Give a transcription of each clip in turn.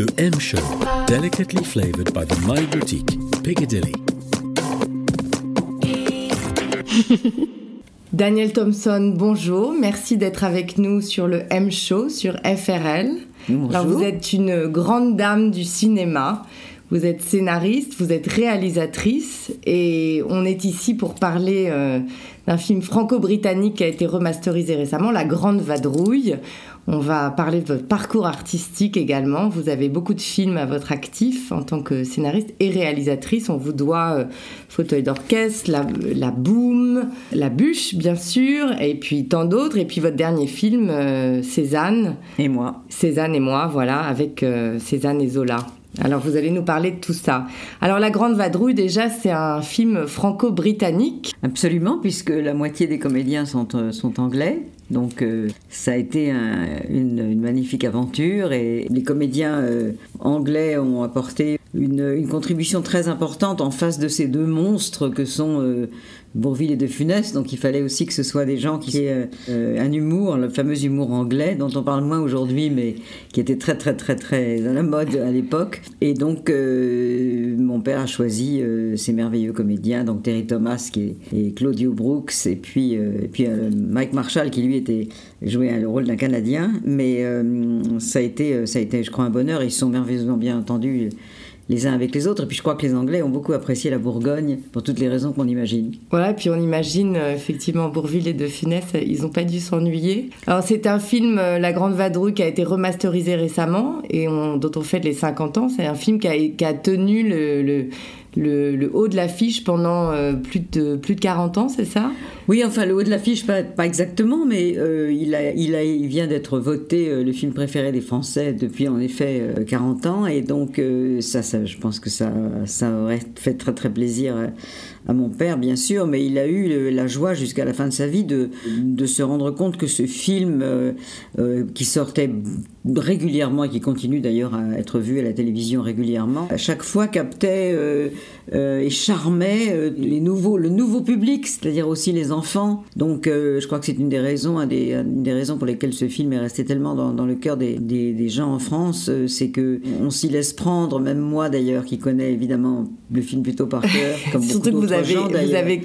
Le M Show, delicately flavored by the My Boutique, Piccadilly. Daniel Thompson, bonjour. Merci d'être avec nous sur le M Show sur FRL. Bonjour. Alors, vous êtes une grande dame du cinéma. Vous êtes scénariste, vous êtes réalisatrice et on est ici pour parler euh, d'un film franco-britannique qui a été remasterisé récemment, La Grande Vadrouille. On va parler de votre parcours artistique également. Vous avez beaucoup de films à votre actif en tant que scénariste et réalisatrice. On vous doit euh, Fauteuil d'orchestre, la, la Boom, La Bûche, bien sûr, et puis tant d'autres. Et puis votre dernier film, euh, Cézanne. Et moi. Cézanne et moi, voilà, avec euh, Cézanne et Zola. Alors vous allez nous parler de tout ça. Alors La Grande Vadrouille, déjà, c'est un film franco-britannique. Absolument, puisque la moitié des comédiens sont, euh, anglais. Donc euh, ça a été un- une, magnifique aventure et les comédiens euh, anglais ont apporté une, contribution très importante en face de ces deux monstres que sont Bourville et De Funès. Donc il fallait aussi que ce soit des gens qui aient euh, un humour, le fameux humour anglais dont on parle moins aujourd'hui, mais qui était très très très très à la mode à l'époque. Et donc euh, mon père a choisi euh, ces merveilleux comédiens, donc Terry Thomas qui est, et Claudio Brooks et puis, et puis Mike Marshall qui lui était joué le rôle d'un Canadien. Mais ça a été ça a été je crois un bonheur. Ils sont merveilleusement bien entendus les uns avec les autres. Et puis je crois que les Anglais ont beaucoup apprécié la Bourgogne pour toutes les raisons qu'on imagine. Voilà, puis on imagine euh, effectivement Bourville et De Funès, euh, ils n'ont pas dû s'ennuyer. Alors c'est un film, euh, La Grande Vadrouille, qui a été remasterisé récemment et on- dont on fête les 50 ans. C'est un film qui a, tenu le, le- haut de l'affiche pendant euh, plus, de, plus de 40 ans, c'est ça? Oui, enfin le haut de l'affiche, pas, exactement, mais euh, il, a, il, a, il vient d'être voté euh, le film préféré des Français depuis en effet euh, 40 ans, et donc ça, ça, je pense que ça, ça aurait fait très très plaisir à, mon père, bien sûr, mais il a eu la joie jusqu'à la fin de sa vie de, de se rendre compte que ce film euh, euh, qui sortait régulièrement et qui continue d'ailleurs à être vu à la télévision régulièrement, à chaque fois captait euh, et charmait les nouveaux, le nouveau public, c'est-à-dire aussi les enfants. Donc je crois que c'est une des raisons, un des, une des raisons pour lesquelles ce film est resté tellement dans, dans le cœur des, des, des gens en France, c'est que on s'y laisse prendre, même moi d'ailleurs qui connais évidemment le film plutôt par cœur, comme beaucoup vous avez, gens vous d'ailleurs. avez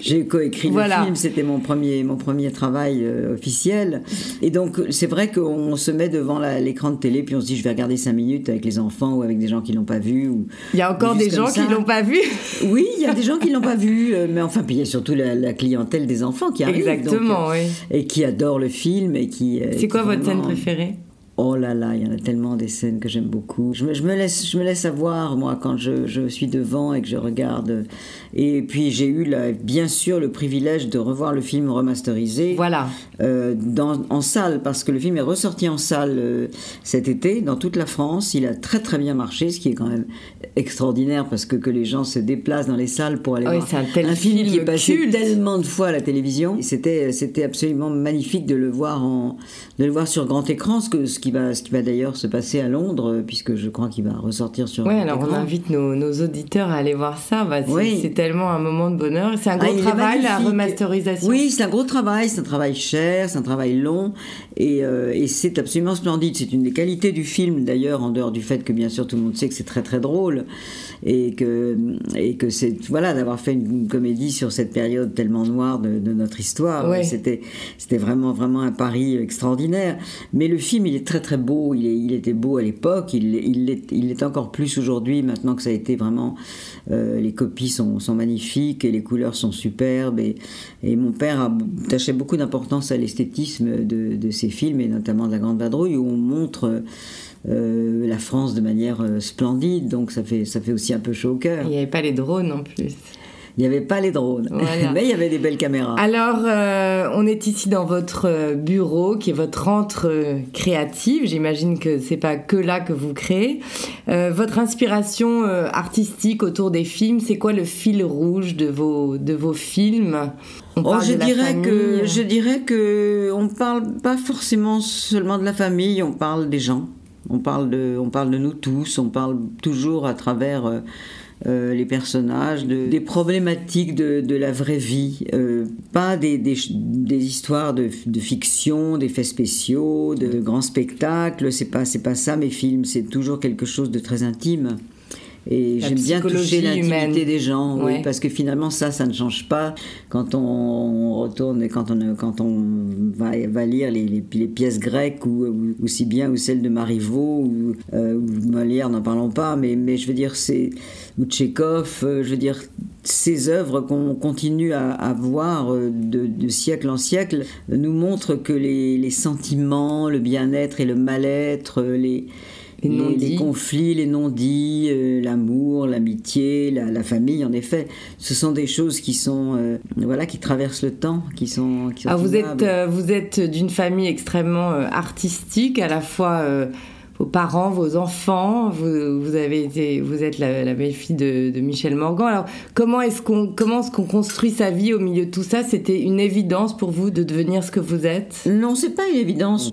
J'ai coécrit Voilà. le film, c'était mon premier, mon premier travail euh, officiel. Et donc, c'est vrai qu'on se met devant l'écran de télé, puis on se dit, je vais regarder 5 minutes avec les enfants ou avec des gens qui l'ont pas vu. Ou... Il y a encore des gens qui ça. l'ont pas vu. Oui, il y a des gens qui l'ont pas vu, euh, mais enfin, puis il y a surtout la, la clientèle des enfants qui arrive. Exactement, donc, oui. Et qui adore le film et qui. C'est quoi votre scène préférée? Oh là là, il y en a tellement des scènes que j'aime beaucoup. Je me, je me laisse, je me laisse avoir, moi, quand je, je suis devant et que je regarde. Et puis, j'ai eu, bien sûr, le privilège de revoir le film remasterisé Voilà. euh, dans, en salle, parce que le film est ressorti en salle euh, cet été, dans toute la France. Il a très, très bien marché, ce qui est quand même extraordinaire, parce que, que les gens se déplacent dans les salles pour aller Oui, voir un film, qui est passé culte. tellement de fois à la télévision. C'était, c'était absolument magnifique de le voir en, de le voir sur grand écran, ce, que, ce qui va, ce qui va d'ailleurs se passer à Londres, euh, puisque je crois qu'il va ressortir sur grand alors on invite nos, nos auditeurs à aller voir ça. Bah, c'est Oui. c'est tellement un moment de bonheur. C'est un Ah, gros travail, la remasterisation. Oui, c'est un gros travail, c'est un travail cher, c'est un travail long, et, euh, et c'est absolument splendide. C'est une des qualités du film, d'ailleurs, en dehors du fait que bien sûr tout le monde sait que c'est très très drôle, et que, et que c'est voilà d'avoir fait une, une comédie sur cette période tellement noire de, de notre histoire. Ouais. C'était c'était vraiment vraiment un pari extraordinaire. Mais le film, il est très très beau. Il, est, était beau à l'époque, il, il l'est il l'est encore plus aujourd'hui. Maintenant que ça a été vraiment, euh, les copies sont, sont magnifiques et les couleurs sont superbes. Et, et mon père a attaché beaucoup d'importance à l'esthétisme de, de ces films et notamment de La Grande Vadrouille où on montre euh, la France de manière euh, splendide. Donc ça fait ça fait aussi un peu chaud au cœur. Il n'y avait pas les drones en plus. Il n'y avait pas les drones, Voilà. mais il y avait des belles caméras. Alors, euh, on est ici dans votre euh, bureau, qui est votre entre euh, créative. J'imagine que c'est pas que là que vous créez. Euh, votre inspiration euh, artistique autour des films, c'est quoi le fil rouge de vos de vos films? On Oh, parle je de la dirais que famille. je dirais que on parle pas forcément seulement de la famille, on parle des gens. On parle de on parle de nous tous, on parle toujours à travers euh, les personnages, de, des problématiques de, la vraie vie, euh, pas des, des, des histoires de, de, fiction, d'effets spéciaux, de grands spectacles. C'est pas c'est pas ça mes films. C'est toujours quelque chose de très intime. Et j'aime bien toucher l'intimité des gens, oui, parce que finalement ça, ça ne change pas quand on retourne, quand on, quand on va, va lire les, les, les, pièces grecques ou, ou, aussi bien ou celles de Marivaux ou, euh, ou Molière, n'en parlons pas, mais, mais je veux dire c'est ou Tchekhov, euh, je veux dire ces œuvres qu'on continue à, à voir euh, de, de, siècle en siècle nous montrent que les, les sentiments, le bien-être et le mal-être, les les, les, les, conflits, les non-dits, euh, l'amour, l'amitié, la, la, famille, en effet, ce sont des choses qui sont, euh, voilà, qui traversent le temps, qui sont. Qui sont ah, vous êtes, euh, vous êtes d'une famille extrêmement artistique, à la fois vos parents, vos enfants, vous, vous, avez été, vous êtes la, la belle-fille de, de, Michel Morgan. Alors, comment est-ce qu'on comment est-ce qu'on construit sa vie au milieu de tout ça? C'était une évidence pour vous de devenir ce que vous êtes? Non, c'est pas une évidence.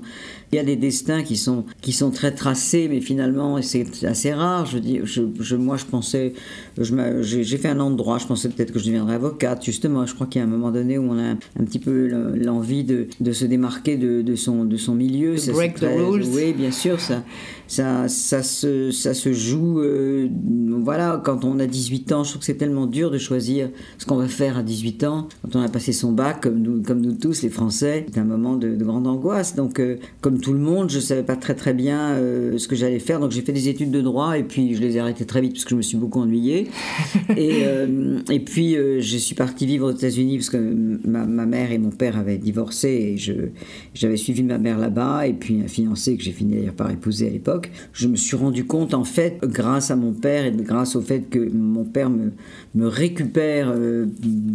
Il y a des destins qui sont, qui sont très tracés, mais finalement, c'est assez rare. Je dis, je, je, moi, je pensais, j'ai fait un an de droit, je pensais peut-être que je deviendrais avocate. Justement, je crois qu'il y a un moment donné où on a un petit peu l'envie de, de, se démarquer de, de, son, de son milieu. Ça, break très, the rules. Oui, bien sûr, ça, ça, ça, se, ça se joue. Euh, voilà, quand on a 18 ans, je trouve que c'est tellement dur de choisir ce qu'on va faire à 18 ans. Quand on a passé son bac, comme nous, comme nous tous, les Français, c'est un moment de, de grande angoisse. Donc, euh, comme tout le monde, je savais pas très très bien euh, ce que j'allais faire, donc j'ai fait des études de droit et puis je les ai arrêtées très vite parce que je me suis beaucoup ennuyée. et, et puis je suis partie vivre aux États-Unis parce que ma, ma, mère et mon père avaient divorcé et j'avais suivi ma mère là-bas et puis un fiancé que j'ai fini d'ailleurs par épouser à l'époque. Je me suis rendu compte en fait, grâce à mon père et grâce au fait que mon père me, me récupère euh,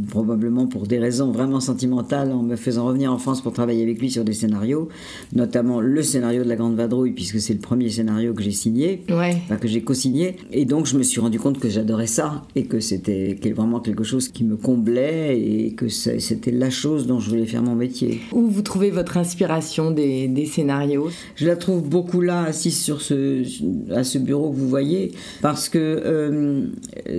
probablement pour des raisons vraiment sentimentales en me faisant revenir en France pour travailler avec lui sur des scénarios, notamment le scénario de La Grande Vadrouille, puisque c'est le premier scénario que j'ai signé, ouais. enfin, que j'ai co-signé. Et donc, je me suis rendu compte que j'adorais ça et que c'était vraiment quelque chose qui me comblait et que c'était la chose dont je voulais faire mon métier. Où vous trouvez votre inspiration des, des scénarios? Je la trouve beaucoup là, assise sur ce, à ce bureau que vous voyez, parce que euh,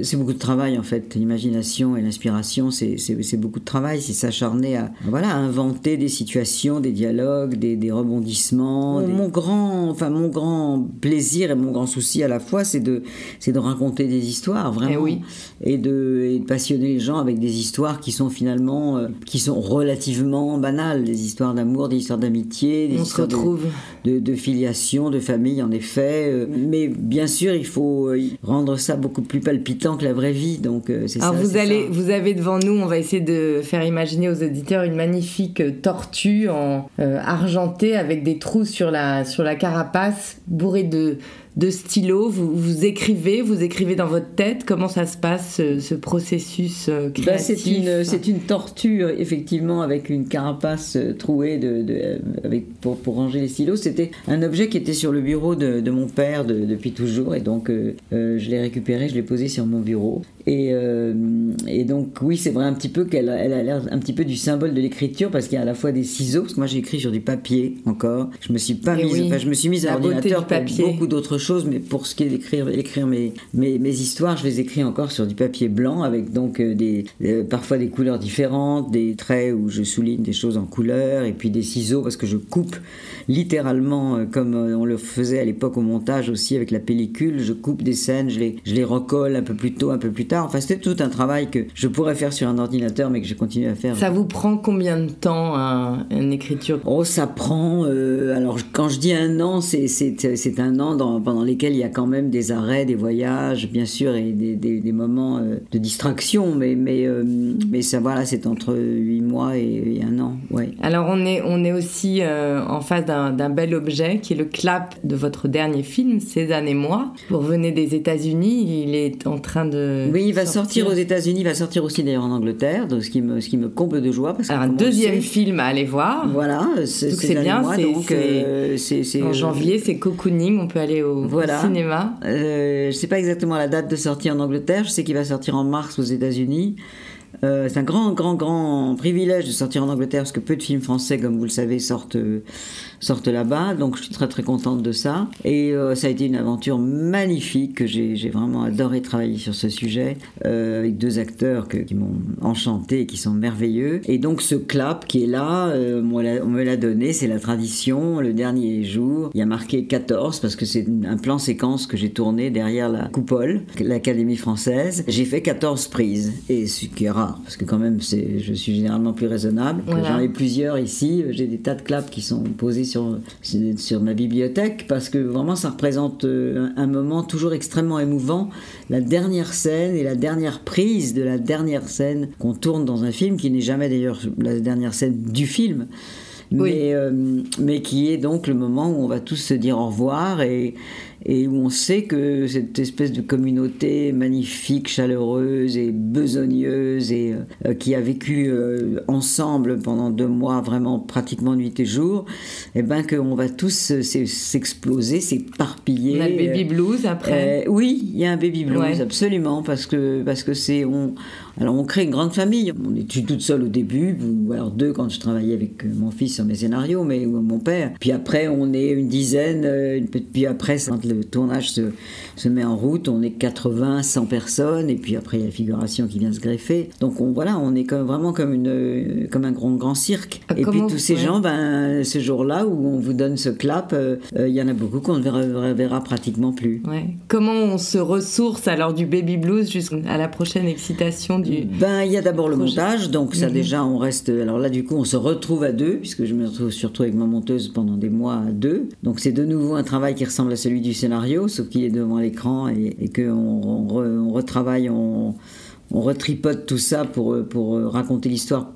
c'est beaucoup de travail en fait. L'imagination et l'inspiration, c'est beaucoup de travail. C'est s'acharner à, voilà, à inventer des situations, des dialogues, des, des rebondissements mon, des... mon, grand, enfin mon grand plaisir et mon grand souci à la fois, c'est de, de raconter des histoires vraiment, et, oui. et, de, et de passionner les gens avec des histoires qui sont finalement, euh, qui sont relativement banales, des histoires d'amour, des histoires d'amitié, des On histoires se retrouve. De, de, de, filiation, de famille en effet. Euh, mais bien sûr, il faut euh, rendre ça beaucoup plus palpitant que la vraie vie. Donc euh, c'est Alors ça. vous allez, ça. vous avez devant nous, on va essayer de faire imaginer aux auditeurs une magnifique tortue en argentée avec des trous sur la, sur la carapace, bourré de, de stylos, vous, vous, écrivez, vous écrivez dans votre tête. Comment ça se passe, ce, ce processus euh, créatif ben, C'est une, c'est une torture, effectivement, avec une carapace euh, trouée de, de, avec, pour, pour ranger les stylos. C'était un objet qui était sur le bureau de, de mon père de, depuis toujours, et donc euh, euh, je l'ai récupéré, je l'ai posé sur mon bureau. Et, euh, et donc, oui, c'est vrai un petit peu qu'elle elle a l'air un petit peu du symbole de l'écriture, parce qu'il y a à la fois des ciseaux, parce que moi j'ai écrit sur du papier encore. Je me suis pas mise, oui, enfin, je me suis mise à l'ordinateur pour beaucoup d'autres choses, mais pour ce qui est d'écrire écrire mes, mes, mes, histoires, je les écris encore sur du papier blanc avec donc euh, des, euh, parfois des couleurs différentes, des traits où je souligne des choses en couleur, et puis des ciseaux parce que je coupe littéralement euh, comme on le faisait à l'époque au montage aussi avec la pellicule, je coupe des scènes, je les, je les recolle un peu plus tôt, un peu plus tard. Enfin, c'était tout un travail que je pourrais faire sur un ordinateur, mais que je continue à faire. Ça vous prend combien de temps un, une écriture? Oh, ça prend. Euh, alors, quand je dis un an, c'est un an dans, pendant lesquels il y a quand même des arrêts, des voyages, bien sûr, et des, des, des moments euh, de distraction, mais, mais, euh, mais ça, voilà, c'est entre 8 mois et, et, un an. Ouais. Alors, on est, on est aussi euh, en face d'un bel objet qui est le clap de votre dernier film, Cézanne et moi. Vous revenez des États-Unis, il est en train de. Oui, il va sortir, sortir aux États-Unis, il va sortir aussi d'ailleurs en Angleterre, donc ce qui me, ce qui me comble de joie. Parce Alors, un deuxième film à aller voir. Voilà, c'est bien. Mois, donc, euh, c'est en janvier, c'est Cocooning, on peut aller au, voilà. cinéma. Euh, je sais pas exactement la date de sortie en Angleterre, je sais qu'il va sortir en mars aux États-Unis. Euh, c'est un grand, grand, grand privilège de sortir en Angleterre parce que peu de films français, comme vous le savez, sortent, sortent là-bas. Donc je suis très, très contente de ça. Et euh, ça a été une aventure magnifique que j'ai, vraiment adoré travailler sur ce sujet euh, avec deux acteurs qui m'ont enchanté et qui sont merveilleux. Et donc ce clap qui est là, on, me l'a donné, c'est la tradition. Le dernier jour, il y a marqué 14 parce que c'est un plan séquence que j'ai tourné derrière la coupole, l'Académie française. J'ai fait 14 prises. Et ce qui est rare parce que quand même, je suis généralement plus raisonnable. J'en ai plusieurs ici. J'ai des tas de claps qui sont posés sur, sur ma bibliothèque parce que vraiment, ça représente euh, un moment toujours extrêmement émouvant. La dernière scène et la dernière prise de la dernière scène qu'on tourne dans un film, qui n'est jamais d'ailleurs la dernière scène du film. Mais, euh, mais qui est donc le moment où on va tous se dire au revoir et, et où on sait que cette espèce de communauté magnifique, chaleureuse et besogneuse et euh, qui a vécu euh, ensemble pendant deux mois, vraiment pratiquement nuit et jour, et eh ben qu'on va tous s'exploser, s'éparpiller. On a le baby blues après. Euh, oui, il y a un baby blues, absolument, parce que parce que c'est on alors on crée une grande famille. On est toute seule au début, ou alors deux quand je travaillais avec mon fils sur mes scénarios, mais ou mon père. Puis après on est une dizaine, puis après quand le tournage se, se, met en route, on est 80, 100 personnes, et puis après il y a la figuration qui vient se greffer. Donc on, voilà, on est comme, vraiment comme, une, comme un grand, grand cirque. Ah, et puis tous ces gens, ben, ce jour-là où on vous donne ce clap, euh, euh, il y en a beaucoup qu'on ne verra, verra, pratiquement plus. Ouais. Comment on se ressource alors du baby blues jusqu'à la prochaine excitation du... Ben, il y a d'abord le montage, donc ça mhm. déjà on reste... Alors là du coup on se retrouve à deux, puisque je me retrouve surtout avec ma monteuse pendant des mois à deux. Donc c'est de nouveau un travail qui ressemble à celui du scénario, sauf qu'il est devant et, et qu'on on, retravaille, on, retripote tout ça pour, pour raconter l'histoire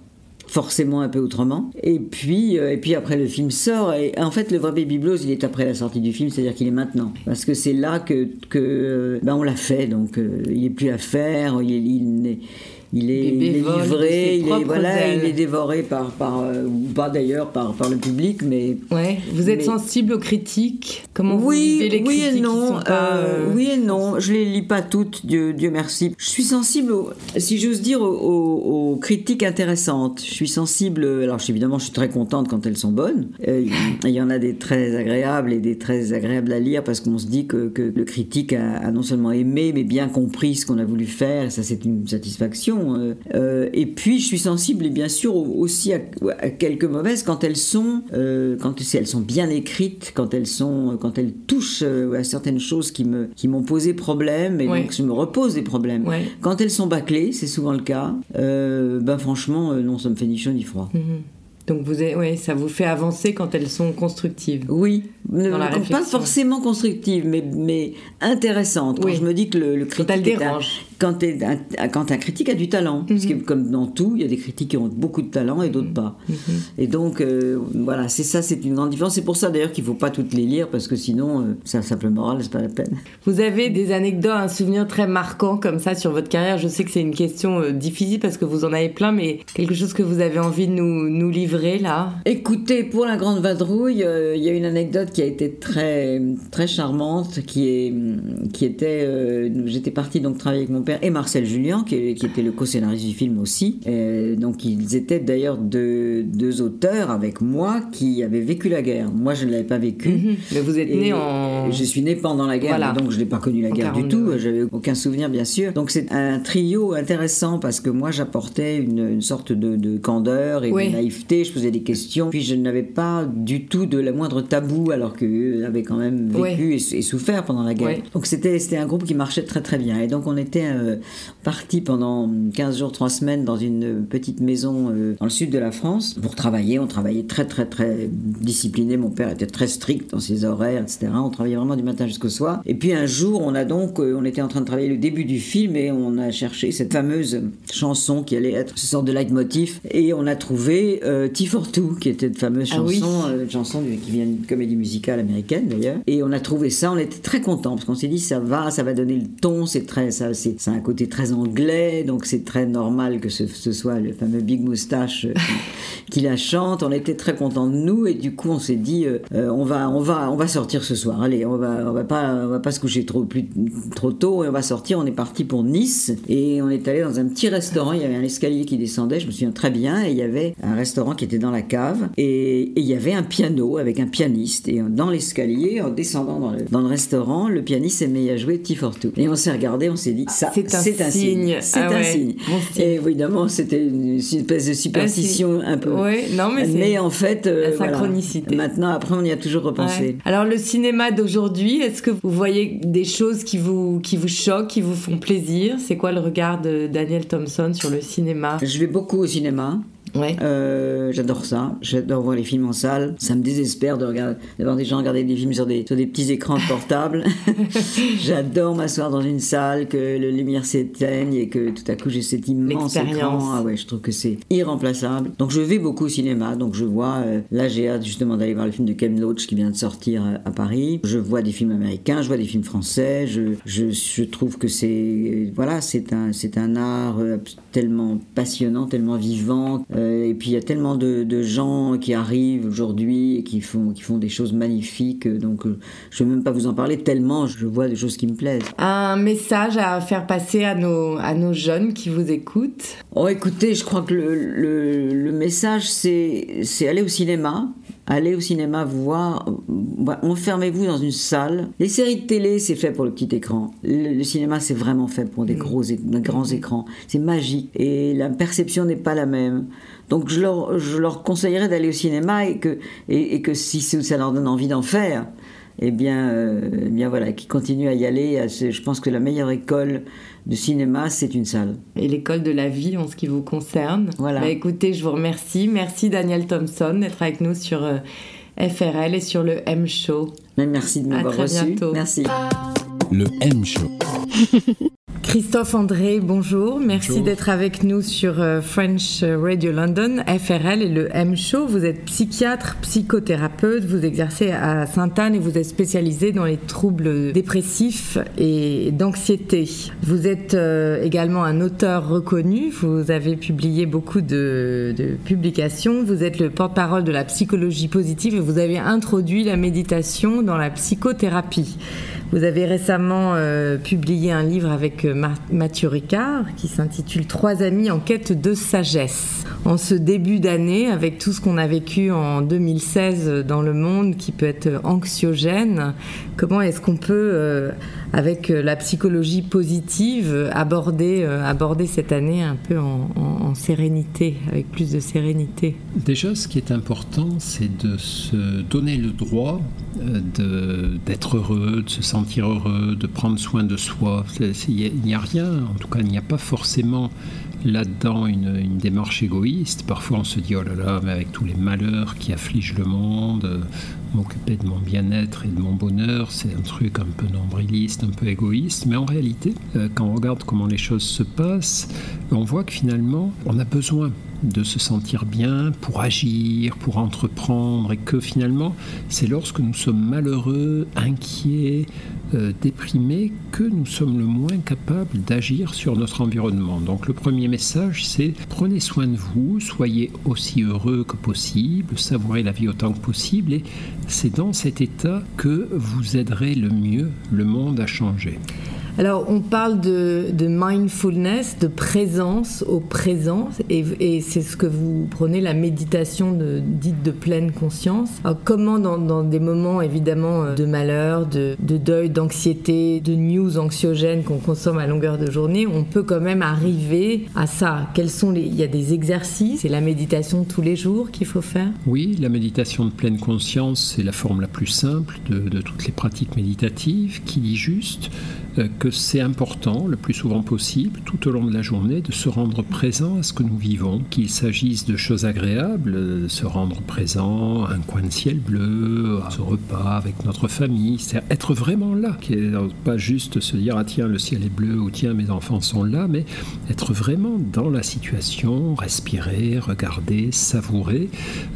forcément un peu autrement. Et puis, euh, et puis après le film sort, et en fait le vrai Baby Blues il est après la sortie du film, c'est-à-dire qu'il est maintenant. Parce que c'est là que, que euh, ben on l'a fait, donc euh, il n'est plus à faire, il, il, il est, livré, il est, voilà, il est dévoré par, par euh, ou pas d'ailleurs par, par le public, mais. Ouais. Vous êtes sensible aux critiques? Comment vous oui, les oui critiques et non. Euh, euh, oui et non. Je les lis pas toutes, Dieu, Dieu merci. Je suis sensible, si j'ose dire, aux, critiques intéressantes. Je suis sensible. Alors évidemment, je suis très contente quand elles sont bonnes. il y en a des très agréables et des très agréables à lire parce qu'on se dit que, que le critique a, a, non seulement aimé mais bien compris ce qu'on a voulu faire. Et ça, c'est une satisfaction. Euh, euh, et puis, je suis sensible, et bien sûr, aussi à, quelques mauvaises quand elles sont, euh, quand elles sont bien écrites, quand elles sont, quand elles touchent à certaines choses qui me, qui m'ont posé problème, et donc je me repose des problèmes. Quand elles sont bâclées, c'est souvent le cas. ben franchement, non, ça me fait ni chaud ni froid. Mhm. Donc vous ouais, ça vous fait avancer quand elles sont constructives. Oui, pas forcément constructives, mais, mais intéressantes. Quand je me dis que le, critique quand, dérange. Quand, un, quand, un, critique a du talent, parce que mhm. comme dans tout, il y a des critiques qui ont beaucoup de talent et d'autres mhm. pas. Mhm. Et donc euh, voilà, c'est ça, c'est une grande différence. C'est pour ça d'ailleurs qu'il ne faut pas toutes les lire parce que sinon, euh, ça simple moral, c'est pas la peine. Vous avez des anecdotes, un souvenir très marquant comme ça sur votre carrière. Je sais que c'est une question euh, difficile parce que vous en avez plein, mais quelque chose que vous avez envie de nous, nous livrer là? Écoutez, pour la Grande Vadrouille, euh, il y a une anecdote qui a été très, très charmante, qui, est, qui était... J'étais partie donc travailler avec mon père et Marcel Julien, qui, était le co-scénariste du film aussi. donc ils étaient d'ailleurs deux, deux, auteurs avec moi qui avaient vécu la guerre. Moi, je ne l'avais pas vécu. Mhm. Mais vous êtes né en... Je suis né pendant la guerre, donc je n'ai pas connu la guerre du tout. J'avais aucun souvenir, bien sûr. Donc c'est un trio intéressant parce que moi, j'apportais une, sorte de, candeur et de naïveté je posais des questions, puis je n'avais pas du tout de la moindre tabou, alors qu'eux avaient quand même vécu et, souffert pendant la guerre. Donc c'était un groupe qui marchait très très bien. Et donc on était euh, partis pendant 15 jours, 3 semaines dans une petite maison euh, dans le sud de la France pour travailler. On travaillait très très très discipliné. Mon père était très strict dans ses horaires, etc. On travaillait vraiment du matin jusqu'au soir. Et puis un jour, on a donc, euh, on était en train de travailler le début du film et on a cherché cette fameuse chanson qui allait être ce sort de leitmotiv et on a trouvé T for Two, qui était une fameuse Ah chanson, oui. euh, chanson du- qui vient d'une comédie musicale américaine d'ailleurs. Et on a trouvé ça, on était très contents parce qu'on s'est dit ça va, ça va donner le ton, c'est très, ça, c'est, ça a un côté très anglais, donc c'est très normal que ce, ce soit le fameux Big Moustache euh, qui, qui la chante. On était très contents de nous et du coup on s'est dit euh, euh, on va, on va, on va sortir ce soir. Allez, on va, on va pas, on va pas se coucher trop plus trop tôt et on va sortir. On est parti pour Nice et on est allé dans un petit restaurant. Il y avait un escalier qui descendait, je me souviens très bien, et il y avait un restaurant qui était dans la cave et, et il y avait un piano avec un pianiste et dans l'escalier, en descendant dans le, dans le restaurant, le pianiste mis à jouer T for Two. Et on s'est regardé, on s'est dit ça, C'est un signe, c'est Ah un ouais, signe. Et évidemment, c'était une espèce de superstition un peu. Ouais, non, mais en fait, euh, la voilà. synchronicité. Maintenant, après, on y a toujours repensé. Ouais. Alors le cinéma d'aujourd'hui, est-ce que vous voyez des choses qui vous, qui vous choquent, qui vous font plaisir? C'est quoi le regard de Daniel Thompson sur le cinéma? Je vais beaucoup au cinéma. Ouais. Euh, j'adore ça. J'adore voir les films en salle. Ça me désespère de regarder, d'avoir des gens regarder des films sur des, sur des petits écrans portables. J'adore m'asseoir dans une salle, que le lumière s'éteigne et que tout à coup j'ai cet immense écran. Ah ouais, je trouve que c'est irremplaçable. Donc je vais beaucoup au cinéma. Donc je vois, euh, là j'ai hâte justement d'aller voir le film de Ken Loach qui vient de sortir euh, à Paris. Je vois des films américains, je vois des films français. Je, je, je trouve que c'est, voilà, c'est un, c'est un art tellement passionnant, tellement vivant. Euh, et puis il y a tellement de, de gens qui arrivent aujourd'hui et qui font, qui font des choses magnifiques. Donc euh, je ne vais même pas vous en parler tellement je vois des choses qui me plaisent. Un message à faire passer à nos, à nos jeunes qui vous écoutent? Oh, écoutez, je crois que le, le, le message, c'est c'est aller au cinéma. Allez au cinéma voir, bah, enfermez-vous dans une salle. Les séries de télé, c'est fait pour le petit écran. Le, le cinéma, c'est vraiment fait pour des gros, é- des grands écrans. C'est magique et la perception n'est pas la même. Donc je leur, je leur conseillerais d'aller au cinéma et que, et, et que si ça leur donne envie d'en faire, eh bien, euh, eh bien voilà, qu'ils continuent à y aller. À ce- Je pense que la meilleure école de cinéma, c'est une salle. et l'école de la vie en ce qui vous concerne. Voilà. Bah, écoutez, je vous remercie. Merci Daniel Thompson d'être avec nous sur euh, FRL et sur le M Show. Mais merci de m'avoir très reçu. bientôt. Merci. Le M Show. Christophe André, bonjour. Merci Bonjour. d'être avec nous sur euh, French Radio London, FRL et le M Show. Vous êtes psychiatre, psychothérapeute, vous exercez à Sainte-Anne et vous êtes spécialisé dans les troubles dépressifs et d'anxiété. Vous êtes euh, également un auteur reconnu. Vous avez publié beaucoup de, de publications. Vous êtes le porte-parole de la psychologie positive et vous avez introduit la méditation dans la psychothérapie. Vous avez récemment euh, publié un livre avec Mathieu Ricard qui s'intitule Trois amis en quête de sagesse. En ce début d'année, avec tout ce qu'on a vécu en 2016 dans le monde qui peut être anxiogène, comment est-ce qu'on peut, euh, avec euh, la psychologie positive, euh, aborder, euh, cette année un peu en, sérénité, avec plus de sérénité Déjà, ce qui est important, c'est de se donner le droit d'être heureux, de se sentir heureux, de prendre soin de soi. Il n'y a rien, en tout cas, il n'y a pas forcément là-dedans une, démarche égoïste. Parfois, on se dit, oh là là, mais avec tous les malheurs qui affligent le monde, m'occuper de mon bien-être et de mon bonheur, c'est un truc un peu nombriliste, un peu égoïste. Mais en réalité, euh, quand on regarde comment les choses se passent, on voit que finalement, on a besoin de se sentir bien pour agir, pour entreprendre, et que finalement, c'est lorsque nous sommes malheureux, inquiets, déprimés, que nous sommes le moins capables d'agir sur notre environnement. Donc le premier message, c'est prenez soin de vous, soyez aussi heureux que possible, savourez la vie autant que possible, et c'est dans cet état que vous aiderez le mieux le monde à changer. Alors, on parle de, mindfulness, de présence au présent, et, c'est ce que vous prenez la méditation dite de pleine conscience. Alors, comment, dans, des moments évidemment euh, de malheur, de, de deuil, d'anxiété, de news anxiogènes qu'on consomme à longueur de journée, on peut quand même arriver à ça? Quels sont les Il y a des exercices, c'est la méditation tous les jours qu'il faut faire? Oui, la méditation de pleine conscience, c'est la forme la plus simple de, de toutes les pratiques méditatives qui dit juste que c'est important, le plus souvent possible, tout au long de la journée, de se rendre présent à ce que nous vivons, qu'il s'agisse de choses agréables, se rendre présent à un coin de ciel bleu, à ce repas avec notre famille, c'est être vraiment là, pas juste se dire ah tiens le ciel est bleu ou tiens mes enfants sont là, mais être vraiment dans la situation, respirer, regarder, savourer,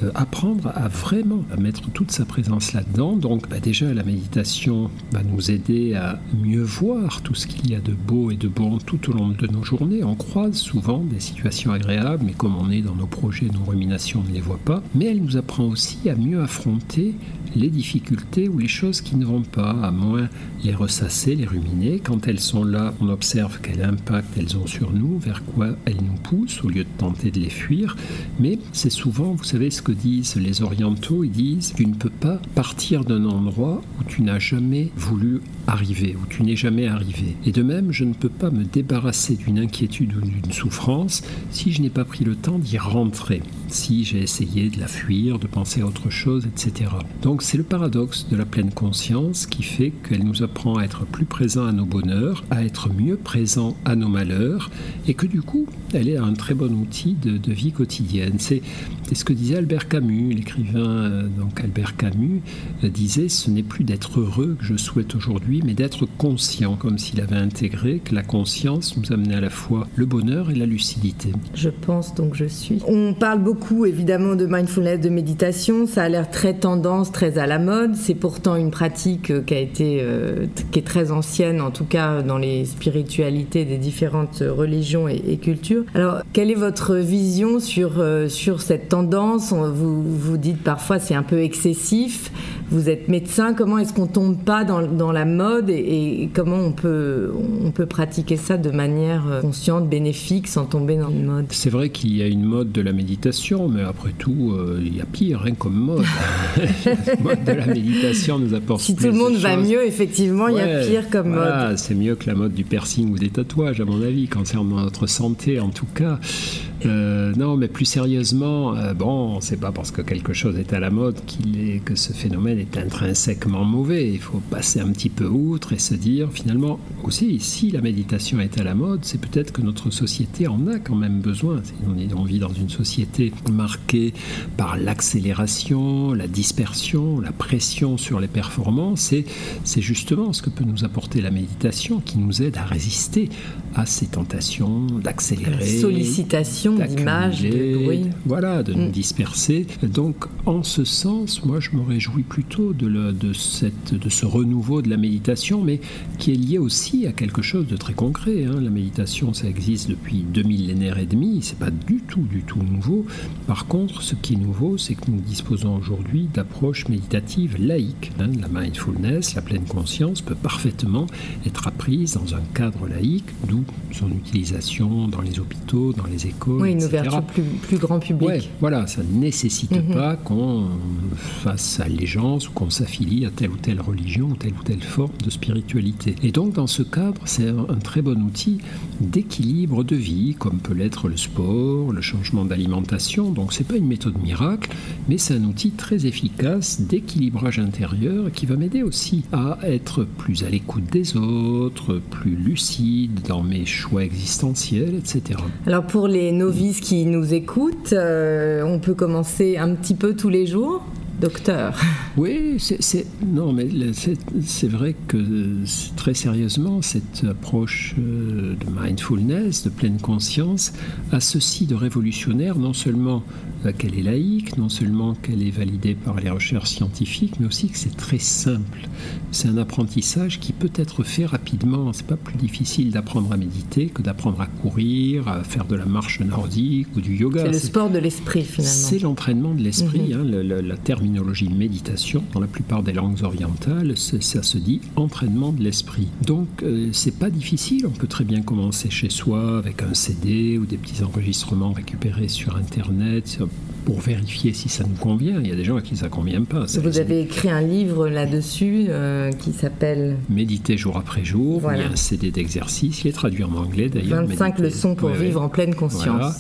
euh, apprendre à vraiment mettre toute sa présence là-dedans. Donc bah, déjà la méditation va nous aider à mieux voir tout ce qu'il y a de beau et de bon tout au long de nos journées. On croise souvent des situations agréables, mais comme on est dans nos projets, nos ruminations, on ne les voit pas. Mais elle nous apprend aussi à mieux affronter les difficultés ou les choses qui ne vont pas, à moins les ressasser, les ruminer. Quand elles sont là, on observe quel impact elles ont sur nous, vers quoi elles nous poussent, au lieu de tenter de les fuir. Mais c'est souvent, vous savez ce que disent les orientaux, ils disent, tu ne peux pas partir d'un endroit où tu n'as jamais voulu arriver, où tu n'es jamais arrivé. Et de même, je ne peux pas me débarrasser d'une inquiétude ou d'une souffrance si je n'ai pas pris le temps d'y rentrer, si j'ai essayé de la fuir, de penser à autre chose, etc. Donc c'est le paradoxe de la pleine conscience qui fait qu'elle nous apprend à être plus présent à nos bonheurs, à être mieux présent à nos malheurs, et que du coup, elle est un très bon outil de, vie quotidienne. C'est ce que disait Albert Camus, l'écrivain euh, donc Albert Camus euh, disait ce n'est plus d'être heureux que je souhaite aujourd'hui, mais d'être conscient, comme s'il avait intégré que la conscience nous amenait à la fois le bonheur et la lucidité. Je pense donc je suis. On parle beaucoup évidemment de mindfulness, de méditation, ça a l'air très tendance, très à la mode. C'est pourtant une pratique euh, qui a été, qui est très ancienne, en tout cas dans les spiritualités des différentes religions et cultures. Alors, quelle est votre vision sur, euh, sur cette tendance? Vous, vous dites parfois c'est un peu excessif vous êtes médecin, comment est-ce qu'on tombe pas dans, dans la mode et, comment on peut, on peut pratiquer ça de manière euh, consciente, bénéfique, sans tomber dans une mode? C'est vrai qu'il y a une mode de la méditation, mais après tout, euh, il y a pire hein, comme mode. mode de la méditation nous apporte Si tout le monde va mieux, effectivement, il y a pire comme mode. C'est mieux que la mode du piercing ou des tatouages, à mon avis, concernant notre santé en tout cas. Euh, non, mais plus sérieusement, euh, bon, c'est pas parce que quelque chose est à la mode qu'il est que ce phénomène est intrinsèquement mauvais. Il faut passer un petit peu outre et se dire finalement aussi, si la méditation est à la mode, c'est peut-être que notre société en a quand même besoin. On, est, on vit dans une société marquée par l'accélération, la dispersion, la pression sur les performances. Et c'est justement ce que peut nous apporter la méditation qui nous aide à résister à ces tentations d'accélérer. Sollicitation d'images, de bruit. Voilà, de nous mm. disperser. Donc, en ce sens, moi, je me réjouis plutôt de, de, cette, de ce renouveau de la méditation, mais qui est lié aussi à quelque chose de très concret. Hein. La méditation, ça existe depuis deux millénaires et demi, c'est pas du tout, du tout nouveau. Par contre, ce qui est nouveau, c'est que nous disposons aujourd'hui d'approches méditatives laïques. Hein. La mindfulness, la pleine conscience, peut parfaitement être apprise dans un cadre laïque, d'où son utilisation dans les hôpitaux, dans les écoles oui, une ouverture plus, plus, grand public. voilà, ça ne nécessite mhm. pas qu'on fasse allégeance ou qu'on s'affilie à telle ou telle religion ou telle ou telle forme de spiritualité. Et donc, dans ce cadre, c'est un, très bon outil d'équilibre de vie, comme peut l'être le sport, le changement d'alimentation. Donc, c'est pas une méthode miracle, mais c'est un outil très efficace d'équilibrage intérieur qui va m'aider aussi à être plus à l'écoute des autres, plus lucide dans mes choix existentiels, etc. Alors, pour les novices qui nous écoutent, euh, on peut commencer un petit peu tous les jours docteur. Oui, c'est non, mais c'est vrai que très sérieusement, cette approche euh, de mindfulness, de pleine conscience, a ceci de révolutionnaire, non seulement euh, qu'elle est laïque, non seulement qu'elle est validée par les recherches scientifiques, mais aussi que c'est très simple. C'est un apprentissage qui peut être fait rapidement. C'est pas plus difficile d'apprendre à méditer que d'apprendre à courir, à faire de la marche nordique ou du yoga. C'est le sport de l'esprit finalement. C'est l'entraînement de l'esprit. Mhm. Hein, la terme terminologie méditation. Dans la plupart des langues orientales, ça se dit entraînement de l'esprit. Donc, euh, c'est pas difficile. On peut très bien commencer chez soi avec un CD ou des petits enregistrements récupérés sur Internet pour vérifier si ça nous convient. Il y a des gens à qui ça convient pas. Vous avez écrit un livre là-dessus euh, qui s'appelle Méditer jour après jour. Il y a un CD d'exercice. Il est traduit en anglais d'ailleurs. 25 leçons pour vivre en pleine conscience.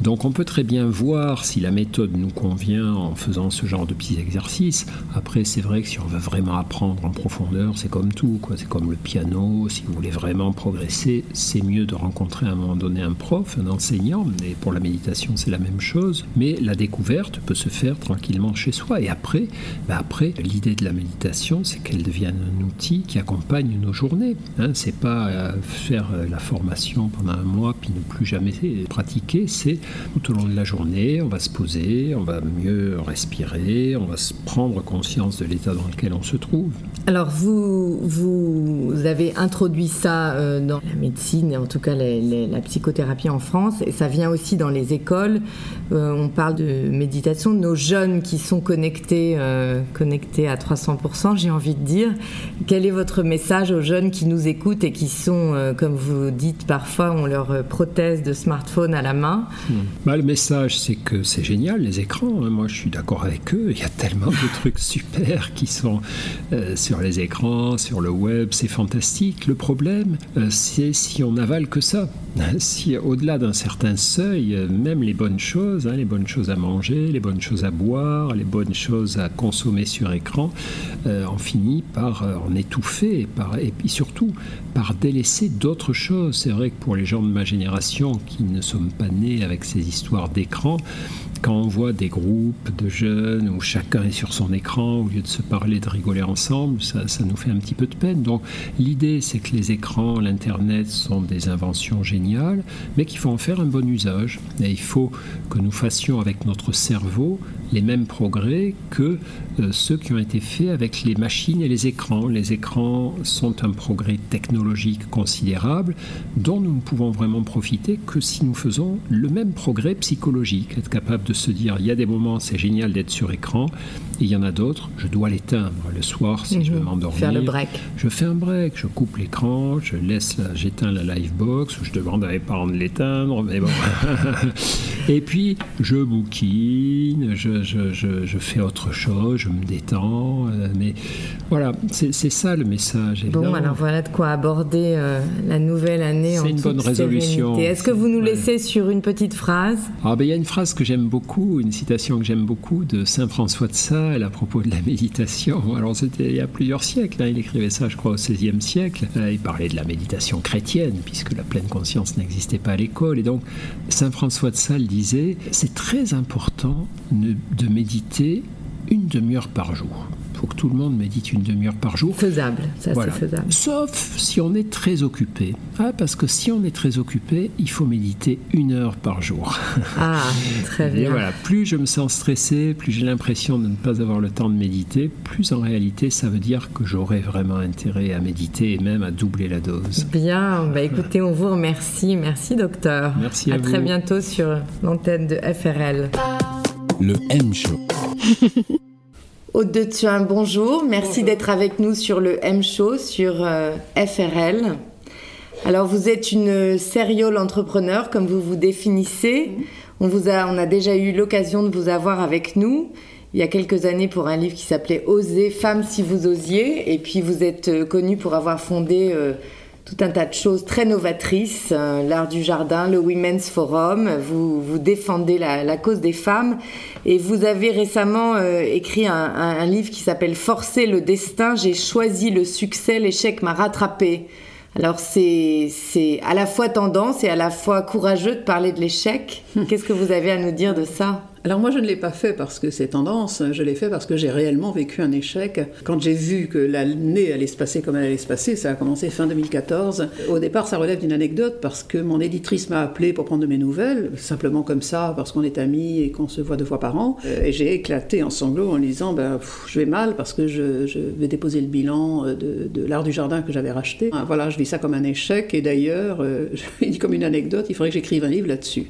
Donc on peut très bien voir si la méthode nous convient en faisant ce genre de petits exercices. Après, c'est vrai que si on veut vraiment apprendre en profondeur, c'est comme tout. C'est comme le piano. Si vous voulez vraiment progresser, c'est mieux de rencontrer à un moment donné un prof, un enseignant. Mais pour la méditation, c'est la même chose. Mais la découverte peut se faire tranquillement chez soi. Et après, bah après l'idée de la méditation, c'est qu'elle devienne un outil qui accompagne nos journées. Hein, c'est pas euh, faire euh, la formation pendant un mois puis ne plus jamais pratiquer. C'est tout au long de la journée, on va se poser, on va mieux respirer, on va se prendre conscience de l'état dans lequel on se trouve. Alors vous, vous avez introduit ça euh, dans la médecine, en tout cas la psychothérapie en France, et ça vient aussi dans les écoles. on parle de méditation, nos jeunes qui sont connectés, connectés à 300%, j'ai envie de dire. Quel est votre message aux jeunes qui nous écoutent et qui sont, euh, comme vous dites parfois, ont leur euh, prothèse de smartphone à la main? Hmm. bah, Le message, c'est que c'est génial, les écrans. Hein. Moi, je suis d'accord avec eux. Il y a tellement de trucs super qui sont euh, sur les écrans, sur le web. C'est fantastique. Le problème, c'est si on n'avale que ça. Si au-delà d'un certain seuil, même les bonnes choses, hein, les bonnes choses à manger, les bonnes choses à boire, les bonnes choses à consommer sur écran, on finit par en étouffer et, par, et puis surtout par délaisser d'autres choses. C'est vrai que pour les gens de ma génération qui ne sommes pas nés avec ces histoires d'écran, quand on voit des groupes de jeunes où chacun est sur son écran, au lieu de se parler, de rigoler ensemble, ça, ça nous fait un petit peu de peine. Donc l'idée, c'est que les écrans, l'Internet sont des inventions géniales, mais qu'il faut en faire un bon usage. Et il faut que nous fassions avec notre cerveau les mêmes progrès que euh, ceux qui ont été faits avec les machines et les écrans. Les écrans sont un progrès technologique considérable dont nous ne pouvons vraiment profiter que si nous faisons le même progrès psychologique, être capable de se dire il y a des moments c'est génial d'être sur écran et il y en a d'autres je dois l'éteindre le soir si je veux mhm. m'endormir. Faire le break. Je fais un break, je coupe l'écran, je laisse j'éteins la live box, je demande à mes parents de l'éteindre, mais bon. et puis je bouquine, je, je, je, fais autre chose, je me détends, euh, mais voilà, c'est ça le message. Bon, alors voilà de quoi aborder euh, la nouvelle année en C'est une bonne résolution. Est-ce que vous nous laissez sur une petite phrase? Ah ben il y a une phrase que j'aime beaucoup, une citation que j'aime beaucoup de Saint François de Sales à propos de la méditation. Alors c'était il y a plusieurs siècles, hein. il écrivait ça je crois au XVIe siècle. Euh, il parlait de la méditation chrétienne puisque la pleine conscience n'existait pas à l'école. Et donc Saint François de Sales disait, c'est très important de méditer une demi-heure par jour. Il faut que tout le monde médite une demi-heure par jour. Faisable, ça c'est faisable. Sauf si on est très occupé. Ah, parce que si on est très occupé, il faut méditer une heure par jour. Ah, très bien. Et voilà, plus je me sens stressé, plus j'ai l'impression de ne pas avoir le temps de méditer, plus en réalité ça veut dire que j'aurais vraiment intérêt à méditer et même à doubler la dose. Bien, bah écoutez, on vous remercie. Merci docteur. Merci à, à très bientôt sur l'antenne de FRL. Le M-Show. Aude de Thuin, bonjour. Merci d'être avec nous sur le M-Show sur euh, FRL. Alors, vous êtes une serial entrepreneur, comme vous vous définissez. On, vous a, on a déjà eu l'occasion de vous avoir avec nous il y a quelques années pour un livre qui s'appelait Oser, femmes si vous osiez. Et puis, vous êtes euh, connu pour avoir fondé. Euh, tout un tas de choses très novatrices, euh, l'art du jardin, le Women's Forum, vous, vous défendez la, cause des femmes et vous avez récemment euh, écrit un, livre qui s'appelle Forcer le destin, j'ai choisi le succès, l'échec m'a rattrapé. Alors c'est à la fois tendance et à la fois courageux de parler de l'échec. Qu'est-ce que vous avez à nous dire de ça? Alors moi je ne l'ai pas fait parce que c'est tendance, je l'ai fait parce que j'ai réellement vécu un échec. Quand j'ai vu que l'année allait se passer comme elle allait se passer, ça a commencé fin 2014. Au départ ça relève d'une anecdote parce que mon éditrice m'a appelé pour prendre de mes nouvelles, simplement comme ça, parce qu'on est amis et qu'on se voit deux fois par an. Euh, et j'ai éclaté en sanglots en disant ben, je vais mal parce que je, vais déposer le bilan euh, de, l'art du jardin que j'avais racheté. Ah, voilà, je vis ça comme un échec et d'ailleurs, euh, comme une anecdote, il faudrait que j'écrive un livre là-dessus.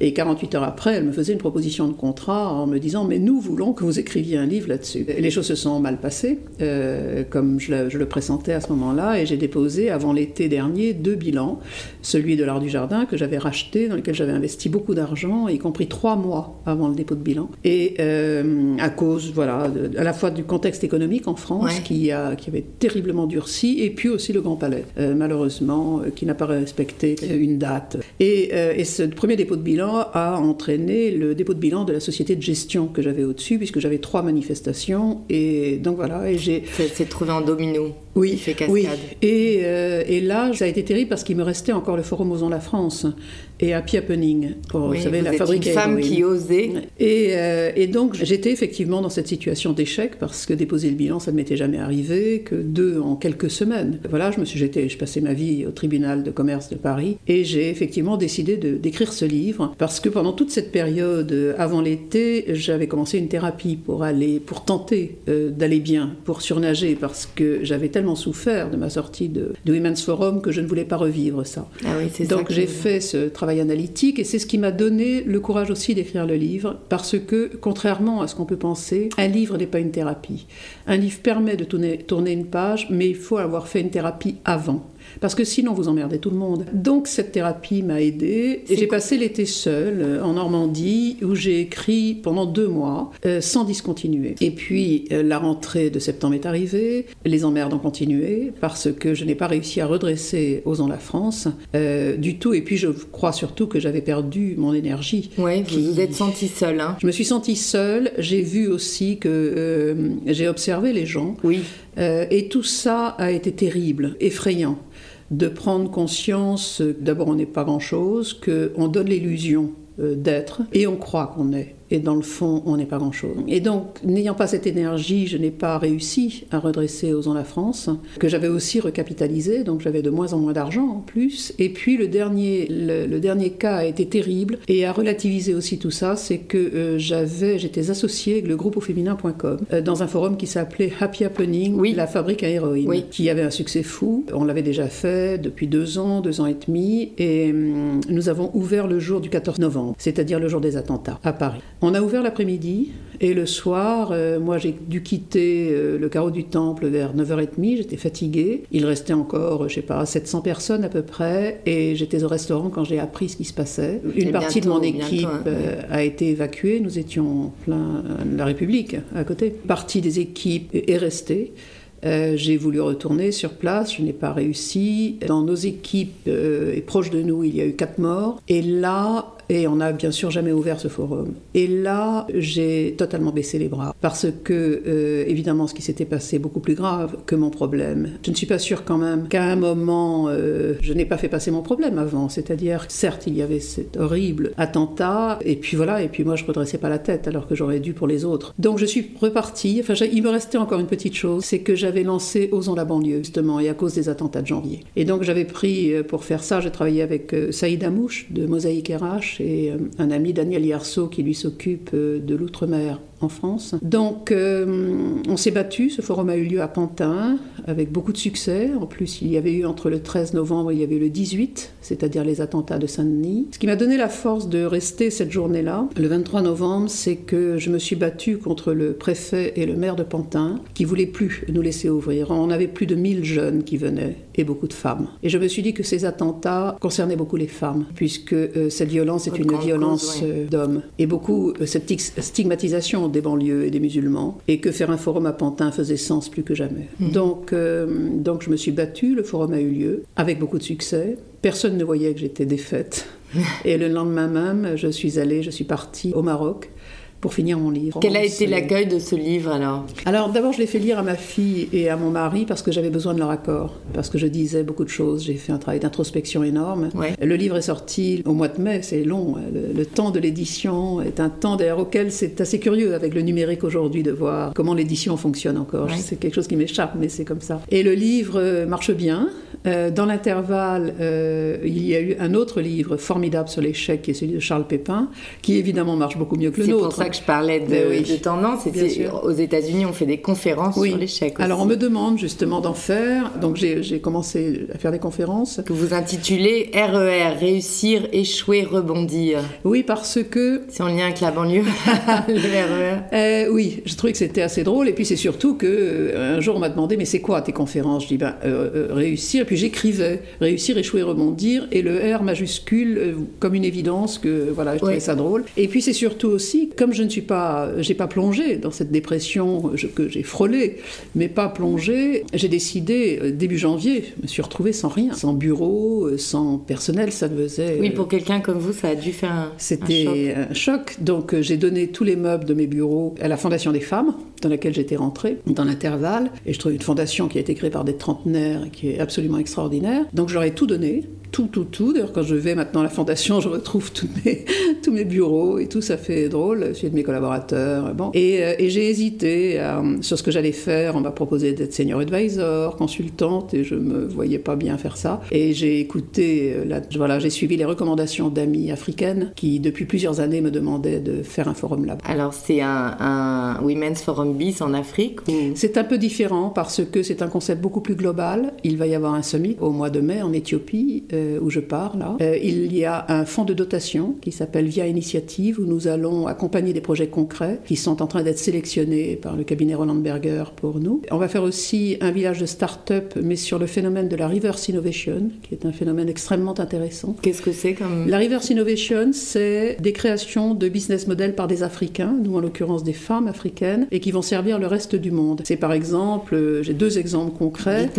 Et 48 heures après, elle me faisait une proposition de contrat en me disant mais nous voulons que vous écriviez un livre là-dessus. Les choses se sont mal passées, euh, comme je le, je le, pressentais à ce moment-là, et j'ai déposé avant l'été dernier deux bilans, celui de l'art du jardin que j'avais racheté, dans lequel j'avais investi beaucoup d'argent, y compris trois mois avant le dépôt de bilan, et euh, à cause voilà de, à la fois du contexte économique en France ouais. qui, a, qui avait terriblement durci, et puis aussi le Grand Palais, euh, malheureusement, qui n'a pas respecté une date. Et, et ce premier dépôt de bilan a entraîné le dépôt de bilan de la société de gestion que j'avais au-dessus, puisque j'avais trois manifestations. Et donc voilà, et j'ai. C'est trouvé en domino. Oui, fait cascade. oui. Et, euh, et, là, ça a été terrible parce qu'il me restait encore le Forum Osons la France et Happy Happening, pour, oui, vous savez, vous la fabrique une femme qui osait. Et, euh, et donc, j'étais effectivement dans cette situation d'échec parce que déposer le bilan, ça ne m'était jamais arrivé, que deux en quelques semaines. Voilà, je me suis jeté, je passais ma vie au tribunal de commerce de Paris et j'ai effectivement décidé d'écrire ce livre parce que pendant toute cette période, avant l'été, j'avais commencé une thérapie pour aller, pour tenter euh, d'aller bien, pour surnager parce que j'avais tellement souffert de ma sortie de, de Women's Forum que je ne voulais pas revivre ça. Ah oui, donc j'ai fait ce travail analytique et c'est ce qui m'a donné le courage aussi d'écrire le livre parce que contrairement à ce qu'on peut penser, un livre n'est pas une thérapie. Un livre permet de tourner, tourner une page mais il faut avoir fait une thérapie avant parce que sinon vous emmerdez tout le monde. Donc cette thérapie m'a aidée et j'ai passé l'été seule euh, en Normandie où j'ai écrit pendant deux mois euh, sans discontinuer. Et puis euh, la rentrée de septembre est arrivée, les emmerdes ont continué parce que je n'ai pas réussi à redresser Osons la France euh, du tout et puis je crois surtout que j'avais perdu mon énergie. Oui, qui... vous vous êtes sentie seule. Hein. Je me suis sentie seule, j'ai vu aussi que j'ai observé les gens. Oui. Euh, et tout ça a été terrible, effrayant de prendre conscience, d'abord on n'est pas grand-chose, qu'on donne l'illusion d'être et on croit qu'on est. Et dans le fond, on n'est pas grand-chose. Et donc, n'ayant pas cette énergie, je n'ai pas réussi à redresser Osons la France, que j'avais aussi recapitalisé, donc j'avais de moins en moins d'argent en plus. Et puis, le dernier, le, le, dernier cas a été terrible, et à relativiser aussi tout ça, c'est que euh, j'avais, j'étais associée avec le groupe au féminin.com, euh, dans un forum qui s'appelait Happy Happening, oui. la fabrique à héroïne, oui. qui avait un succès fou. On l'avait déjà fait depuis deux ans, deux ans et demi, et hum, nous avons ouvert le jour du 14 novembre, c'est-à-dire le jour des attentats, à Paris. On a ouvert l'après-midi et le soir, euh, moi j'ai dû quitter euh, le carreau du temple vers 9h30, j'étais fatiguée. Il restait encore, je sais pas, 700 personnes à peu près et j'étais au restaurant quand j'ai appris ce qui se passait. Une et partie bientôt, de mon équipe bientôt, hein. euh, a été évacuée, nous étions plein de la République à côté. Partie des équipes est restée. Euh, j'ai voulu retourner sur place, je n'ai pas réussi. Dans nos équipes euh, et proches de nous, il y a eu quatre morts. Et là, et on n'a bien sûr jamais ouvert ce forum. Et là, j'ai totalement baissé les bras parce que, euh, évidemment, ce qui s'était passé est beaucoup plus grave que mon problème. Je ne suis pas sûre quand même qu'à un moment, euh, je n'ai pas fait passer mon problème avant. C'est-à-dire, certes, il y avait cet horrible attentat, et puis voilà, et puis moi, je redressais pas la tête alors que j'aurais dû pour les autres. Donc, je suis repartie. Enfin, il me restait encore une petite chose, c'est que j'avais lancé Osons la banlieue, justement, et à cause des attentats de janvier. Et donc, j'avais pris, euh, pour faire ça, j'ai travaillé avec Saïd Amouche de Mosaïque RH et un ami Daniel Yerso qui lui s'occupe de l'outre-mer en France. Donc euh, on s'est battu, ce forum a eu lieu à Pantin avec beaucoup de succès. En plus, il y avait eu entre le 13 novembre et il y avait eu le 18, c'est-à-dire les attentats de Saint-Denis. Ce qui m'a donné la force de rester cette journée-là, le 23 novembre, c'est que je me suis battue contre le préfet et le maire de Pantin qui voulaient plus nous laisser ouvrir. On avait plus de 1000 jeunes qui venaient et beaucoup de femmes. Et je me suis dit que ces attentats concernaient beaucoup les femmes puisque euh, cette violence est une violence euh, d'hommes et beaucoup euh, cette stigmatisation des banlieues et des musulmans, et que faire un forum à Pantin faisait sens plus que jamais. Mmh. Donc, euh, donc je me suis battue, le forum a eu lieu, avec beaucoup de succès. Personne ne voyait que j'étais défaite. et le lendemain même, je suis allée, je suis partie au Maroc pour finir mon livre. Quel a été l'accueil de ce livre alors Alors d'abord je l'ai fait lire à ma fille et à mon mari parce que j'avais besoin de leur accord, parce que je disais beaucoup de choses, j'ai fait un travail d'introspection énorme. Ouais. Le livre est sorti au mois de mai, c'est long, le, le, temps de l'édition est un temps d'ailleurs auquel c'est assez curieux avec le numérique aujourd'hui de voir comment l'édition fonctionne encore. Ouais. C'est quelque chose qui m'échappe mais c'est comme ça. Et le livre marche bien, Euh, dans l'intervalle, euh, il y a eu un autre livre formidable sur l'échec, qui est celui de Charles Pépin, qui évidemment marche beaucoup mieux que le C'est nôtre. pour ça que je parlais de, oui. de tendance. C'est- aux États-Unis, on fait des conférences Oui. sur l'échec. Alors on me demande justement d'en faire, donc j'ai commencé à faire des conférences. que vous intitulez RER, réussir, échouer, rebondir. Oui, parce que C'est en lien avec la banlieue, le RER. Euh, oui, je trouvais que c'était assez drôle. Et puis c'est surtout que un jour on m'a demandé mais c'est quoi tes conférences? Je dis ben réussir. Puis j'écrivais réussir, échouer, rebondir. Et le R majuscule euh, comme une évidence que voilà, je trouvais ça drôle. Et puis c'est surtout aussi comme je ne suis pas, j'ai pas plongé dans cette dépression je- que j'ai frôlée, mais pas plongé. J'ai décidé euh, début janvier, je me suis retrouvée sans rien, sans bureau, euh, sans personnel. Ça me faisait Oui, euh, pour quelqu'un comme vous, ça a dû faire un, un choc. c'était un choc. Donc euh, j'ai donné tous les meubles de mes bureaux à la Fondation des femmes, dans laquelle j'étais rentrée, dans l'intervalle. Et je trouve une fondation qui a été créée par des trentenaires et qui est absolument extraordinaire. Donc je leur ai tout donné, tout, tout, tout. D'ailleurs, quand je vais maintenant à la fondation, je retrouve tous mes, tous mes bureaux et tout, ça fait drôle. Celui de mes collaborateurs. Bon. Et, euh, et j'ai hésité euh, sur ce que j'allais faire. On m'a proposé d'être senior advisor, consultante, et je me voyais pas bien faire ça. Et j'ai écouté, euh, la- voilà, j'ai suivi les recommandations d'amies africaines qui, depuis plusieurs années, me demandaient de faire un forum là-bas. Alors, c'est un, un Women's Forum Bis en Afrique ou... C'est un peu différent parce que c'est un concept beaucoup plus global. Il va y avoir un summit au mois de mai en Éthiopie, euh, où je pars là. Euh, il y a un fonds de dotation qui s'appelle Via Initiative, où nous allons accompagner des projets concrets qui sont en train d'être sélectionnés par le cabinet Roland Berger pour nous. On va faire aussi un village de start-up, mais sur le phénomène de la reverse innovation, qui est un phénomène extrêmement intéressant. Qu'est-ce que c'est comme... La reverse innovation, c'est des créations de business models par des Africains, nous en l'occurrence des femmes africaines, et qui vont servir le reste du monde. C'est par exemple, euh, j'ai deux exemples concrets.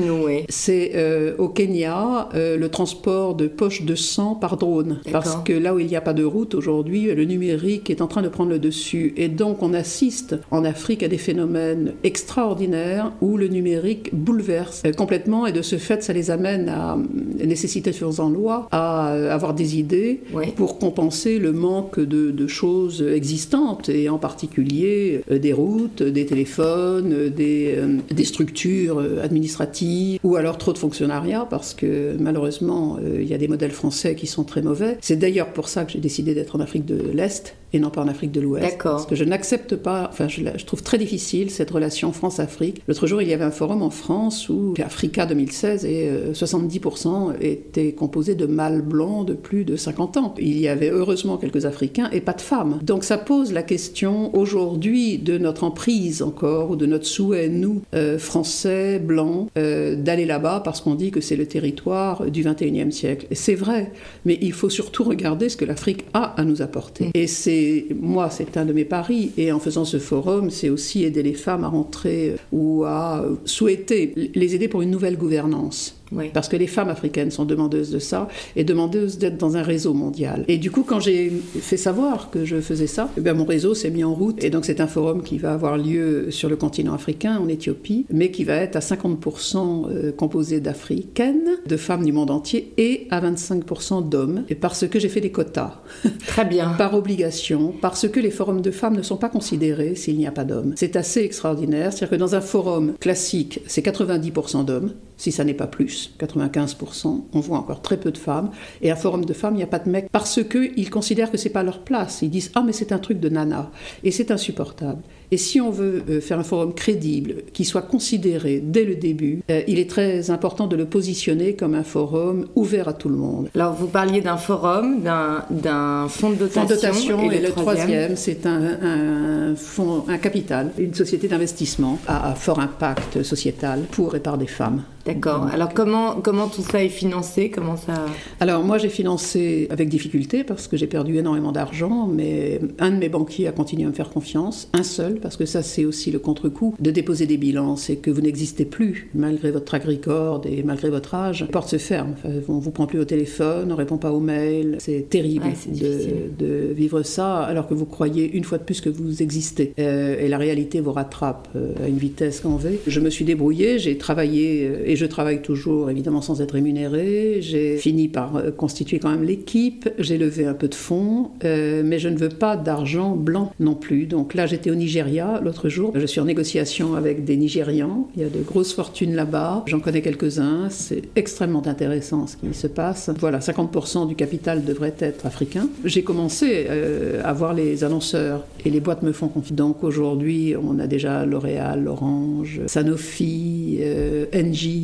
C'est euh, au Kenya euh, le transport de poches de sang par drone. Parce que là où il n'y a pas de route aujourd'hui, le numérique est en train de prendre le dessus. Et donc on assiste en Afrique à des phénomènes extraordinaires où le numérique bouleverse euh, complètement et de ce fait ça les amène à euh, nécessiter faisant loi à euh, avoir des idées pour compenser le manque de, de choses existantes et en particulier des routes, des téléphones, des, des structures administratives ou alors trop de fonctionnariat parce que malheureusement il y a des modèles français qui sont très mauvais. C'est d'ailleurs pour ça que j'ai décidé d'être en Afrique de l'Est et non pas en Afrique de l'Ouest. D'accord. Parce que je n'accepte pas, enfin je, trouve très difficile cette relation France-Afrique. L'autre jour il y avait un forum en France où Africa 2016 et euh, 70% étaient composés de mâles blancs de plus de 50 ans. Il y avait heureusement quelques Africains et pas de femmes. Donc ça pose la question aujourd'hui de notre emprise encore, ou de notre souhait, nous, euh, Français, blancs, euh, d'aller là-bas parce qu'on dit que c'est le territoire du 21e siècle. Et c'est vrai, mais il faut surtout regarder ce que l'Afrique a à nous apporter. Et c'est, moi, c'est un de mes paris. Et en faisant ce forum, c'est aussi aider les femmes à rentrer euh, ou à euh, souhaiter les aider pour une nouvelle gouvernance. Oui. Parce que les femmes africaines sont demandeuses de ça et demandeuses d'être dans un réseau mondial. Et du coup, quand j'ai fait savoir que je faisais ça, eh bien, mon réseau s'est mis en route. Et donc, c'est un forum qui va avoir lieu sur le continent africain, en Éthiopie, mais qui va être à 50% euh, composé d'Africaines, de femmes du monde entier, et à 25% d'hommes. Et parce que j'ai fait des quotas, Très bien. par obligation, parce que les forums de femmes ne sont pas considérés s'il n'y a pas d'hommes. C'est assez extraordinaire. C'est-à-dire que dans un forum classique, c'est 90% d'hommes, si ça n'est pas plus, 95%, on voit encore très peu de femmes. Et un forum de femmes, il n'y a pas de mecs, parce qu'ils considèrent que c'est pas leur place. Ils disent Ah, mais c'est un truc de nana. Et c'est insupportable. Et si on veut euh, faire un forum crédible, qui soit considéré dès le début, euh, il est très important de le positionner comme un forum ouvert à tout le monde. Alors, vous parliez d'un forum, d'un fonds de dotation. Fonds de dotation et, le troisième troisième, c'est un, un fonds, un capital, une société d'investissement à, à fort impact sociétal pour et par des femmes. D'accord. Alors, comment, comment tout ça est financé? Comment ça... Alors moi j'ai financé avec difficulté parce que j'ai perdu énormément d'argent, mais un de mes banquiers a continué à me faire confiance, un seul, parce que ça c'est aussi le contre-coup de déposer des bilans, c'est que vous n'existez plus malgré votre record et malgré votre âge. Les portes se ferment, Enfin, on vous prend plus au téléphone, on répond pas aux mails, c'est terrible Ouais, de, de vivre ça alors que vous croyez une fois de plus que vous existez. Euh, et la réalité vous rattrape euh, à une vitesse grand V. Je me suis débrouillée, j'ai travaillé euh, et je travaille toujours évidemment sans être rémunérée. J'ai fini par euh, constituer quand même l'équipe, j'ai levé un peu de fonds, euh, mais je ne veux pas d'argent blanc non plus. Donc là j'étais au Nigeria l'autre jour. Je suis en négociation avec des Nigérians. Il y a de grosses fortunes là-bas. J'en connais quelques-uns. C'est extrêmement intéressant ce qui se passe. Voilà, 50% du capital devrait être africain. J'ai commencé euh, à voir les annonceurs et les boîtes me font confiance. Donc aujourd'hui, on a déjà L'Oréal, Orange, Sanofi, euh, Engie,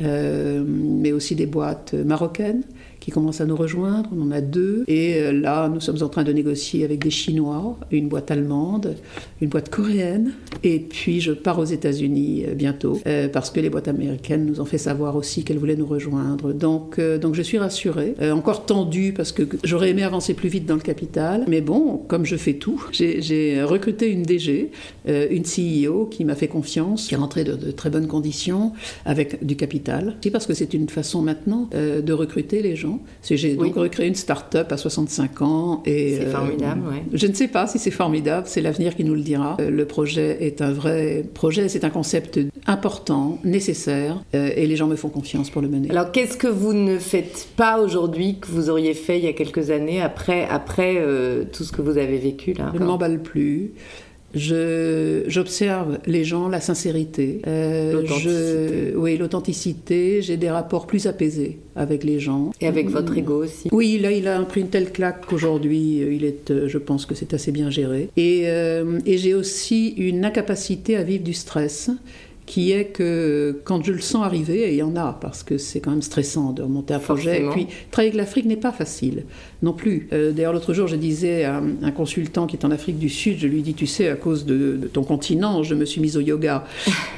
euh, mais aussi des boîtes marocaines qui commencent à nous rejoindre. On en a deux. Et euh, là, nous sommes en train de négocier avec des Chinois, une boîte allemande, une boîte coréenne. Et puis, je pars aux États-Unis euh, bientôt, euh, parce que les boîtes américaines nous ont fait savoir aussi qu'elles voulaient nous rejoindre. Donc, donc je suis rassurée. encore tendue, parce que j'aurais aimé avancer plus vite dans le capital. Mais bon, comme je fais tout, j'ai recruté une DG, une CEO qui m'a fait confiance, qui est rentrée de, de, très bonnes conditions, avec du capital. C'est parce que c'est une façon maintenant de recruter les gens j'ai donc recréé une start-up à 65 ans. C'est euh, formidable, oui. Je ne sais pas si c'est formidable, c'est l'avenir qui nous le dira. Euh, le projet est un vrai projet, c'est un concept important, nécessaire, euh, et les gens me font confiance pour le mener. Alors, qu'est-ce que vous ne faites pas aujourd'hui que vous auriez fait il y a quelques années, après, après tout ce que vous avez vécu là Je ne m'emballe plus. J'observe les gens, la sincérité. Euh, oui, l'authenticité. J'ai des rapports plus apaisés avec les gens. Et avec votre ego aussi. Oui, là, il a pris une telle claque qu'aujourd'hui, euh, il est, euh, je pense que c'est assez bien géré. Et, et j'ai aussi une incapacité à vivre du stress qui est que quand je le sens arriver, et il y en a, parce que c'est quand même stressant de remonter un projet, et puis travailler avec l'Afrique n'est pas facile non plus. Euh, d'ailleurs, l'autre jour, je disais à un consultant qui est en Afrique du Sud, je lui dis, tu sais, à cause de, ton continent, je me suis mise au yoga.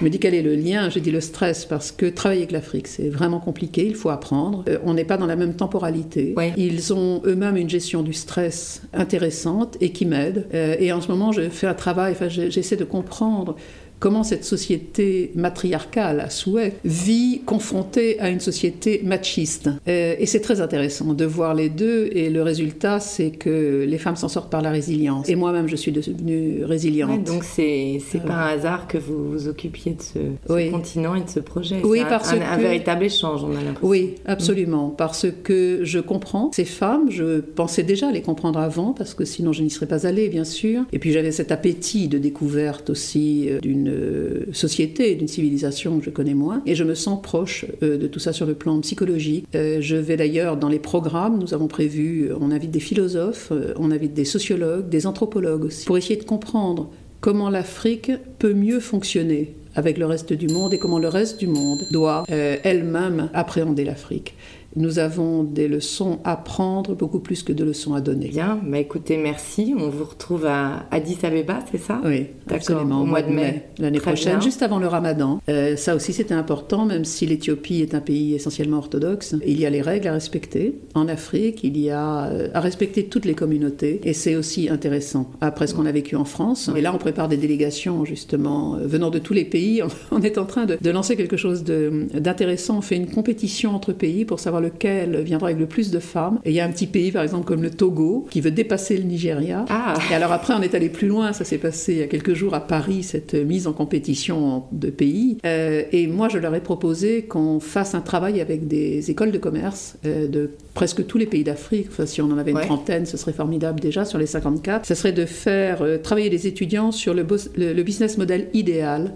Il me dit, quel est le lien? J'ai dit, le stress, parce que travailler avec l'Afrique, c'est vraiment compliqué, il faut apprendre. Euh, on n'est pas dans la même temporalité. Ils ont eux-mêmes une gestion du stress intéressante et qui m'aide. Euh, et en ce moment, je fais un travail, enfin, j'essaie de comprendre comment cette société matriarcale à souhait vit confrontée à une société machiste. Euh, et c'est très intéressant de voir les deux et le résultat c'est que les femmes s'en sortent par la résilience. Et moi-même je suis devenue résiliente. donc c'est c'est pas un hasard que vous vous occupiez de ce, continent et de ce projet. Oui, parce un, que... un véritable échange, on a l'impression. Oui, absolument, parce que je comprends ces femmes, je pensais déjà les comprendre avant parce que sinon je n'y serais pas allée bien sûr. Et puis j'avais cet appétit de découverte aussi euh, d'une société, d'une civilisation que je connais moins, et je me sens proche euh, de tout ça sur le plan psychologique. Euh, je vais d'ailleurs dans les programmes, nous avons prévu, euh, on invite des philosophes, on invite des sociologues, des anthropologues aussi, pour essayer de comprendre comment l'Afrique peut mieux fonctionner avec le reste du monde et comment le reste du monde doit elle-même appréhender l'Afrique nous avons des leçons à prendre beaucoup plus que de leçons à donner. Bien, mais écoutez, merci. On vous retrouve à Addis Abeba, c'est ça? Oui, absolument. Au mois de mai, l'année prochaine, juste avant le ramadan. Euh, ça aussi, c'était important, même si l'Éthiopie est un pays essentiellement orthodoxe. Il y a les règles à respecter. En Afrique, il y a euh, à respecter toutes les communautés. Et c'est aussi intéressant, après ce qu'on a vécu en France. Et là, on prépare des délégations, justement, euh, venant de tous les pays. On est en train de, de lancer quelque chose d'intéressant. On fait une compétition entre pays pour savoir lequel viendra avec le plus de femmes. Et il y a un petit pays, par exemple, comme le Togo, qui veut dépasser le Nigeria. Ah. Et alors après, on est allé plus loin. Ça s'est passé il y a quelques jours à Paris, cette mise en compétition de pays. Euh, et moi, je leur ai proposé qu'on fasse un travail avec des écoles de commerce euh, de presque tous les pays d'Afrique. Enfin, si on en avait une trentaine, ce serait formidable déjà sur les 54. Ce serait de faire euh, travailler les étudiants sur le, le business model idéal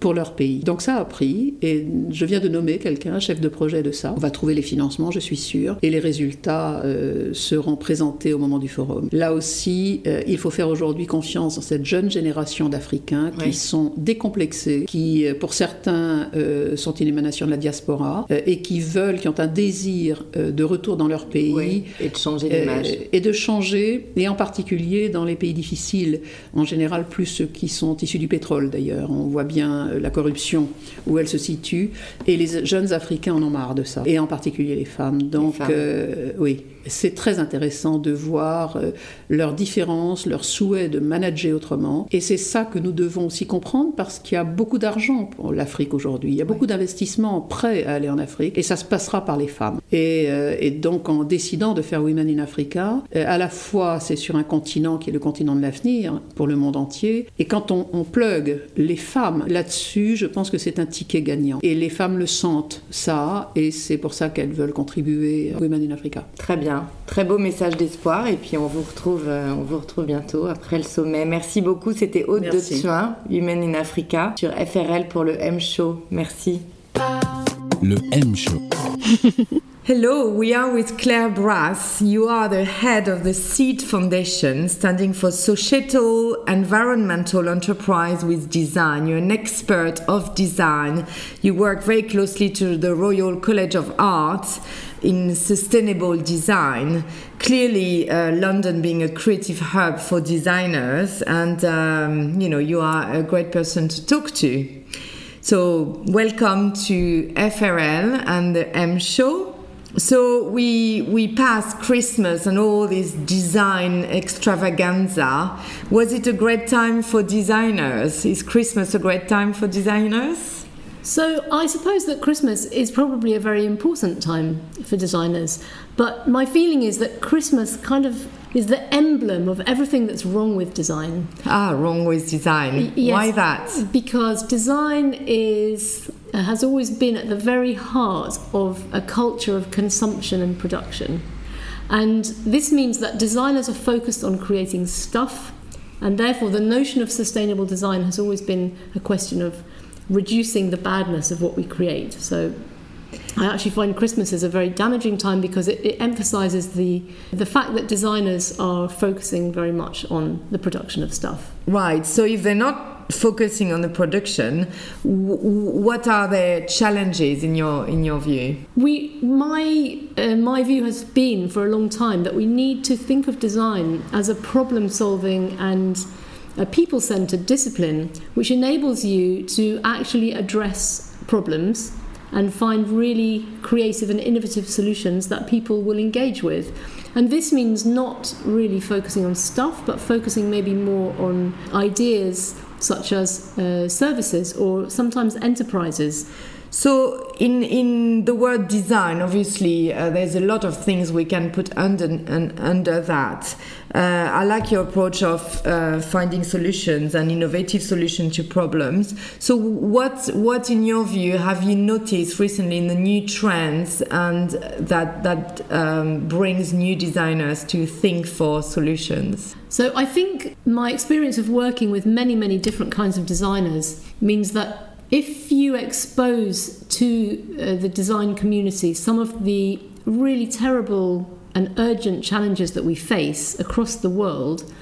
pour leur pays. Donc ça a pris et je viens de nommer quelqu'un, chef de projet de ça. On va trouver les financements, je suis sûre, et les résultats euh, seront présentés au moment du forum. Là aussi, euh, il faut faire aujourd'hui confiance dans cette jeune génération d'Africains qui sont décomplexés, qui euh, pour certains sont une émanation de la diaspora et qui veulent, qui ont un désir de retour dans leur pays. et de changer d'image. et de changer, et en particulier dans les pays difficiles, en général plus ceux qui sont issus du pétrole d'ailleurs. On voit bien euh, la corruption, où elle se situe. Et les jeunes Africains en ont marre de ça, et en particulier les femmes. Donc, euh, oui, c'est très intéressant de voir euh, leurs différences, leurs souhaits de manager autrement. Et c'est ça que nous devons aussi comprendre parce qu'il y a beaucoup d'argent pour l'Afrique aujourd'hui. Il y a beaucoup d'investissements prêts à aller en Afrique et ça se passera par les femmes. Et, et donc en décidant de faire Women in Africa, à la fois c'est sur un continent qui est le continent de l'avenir pour le monde entier. Et quand on, on plug les femmes là-dessus, là-dessus, je pense que c'est un ticket gagnant. Et les femmes le sentent, ça, et c'est pour ça qu'elles veulent contribuer à Women in Africa. Très bien, très beau message d'espoir, et puis on vous retrouve, euh, on vous retrouve bientôt après le sommet. Merci beaucoup, c'était Aude de Tuin, Women in Africa, sur FRL pour le M-Show. Merci. Le M-Show. Hello, we are with Claire Brass. You are the head of the SEED Foundation, standing for Societal Environmental Enterprise with Design. You're an expert of design. You work very closely to the Royal College of Art in sustainable design. Clearly, uh, London being a creative hub for designers, and um, you know you are a great person to talk to. So, welcome to FRL and the M Show so we we passed Christmas and all this design extravaganza. Was it a great time for designers? Is Christmas a great time for designers? So I suppose that Christmas is probably a very important time for designers. But my feeling is that Christmas kind of is the emblem of everything that's wrong with design. Ah, wrong with design. Yes, Why that? Because design is Uh, has always been at the very heart of a culture of consumption and production. And this means that designers are focused on creating stuff, and therefore the notion of sustainable design has always been a question of reducing the badness of what we create. So I actually find Christmas is a very damaging time because it, it, emphasizes the the fact that designers are focusing very much on the production of stuff. Right. So if they're not focusing on the production, what are the challenges in your in your view? We my uh, my view has been for a long time that we need to think of design as a problem solving and a people centered discipline which enables you to actually address problems and find really creative and innovative solutions that people will engage with. And this means not really focusing on stuff, but focusing maybe more on ideas such as uh, services or sometimes enterprises. So, in in the word design, obviously, uh, there's a lot of things we can put under under that. Uh, I like your approach of uh, finding solutions and innovative solutions to problems. So, what what in your view have you noticed recently in the new trends and that that um, brings new designers to think for solutions? So, I think my experience of working with many many different kinds of designers means that if you expose to uh, the design community some of the really terrible and urgent challenges that we face across the world,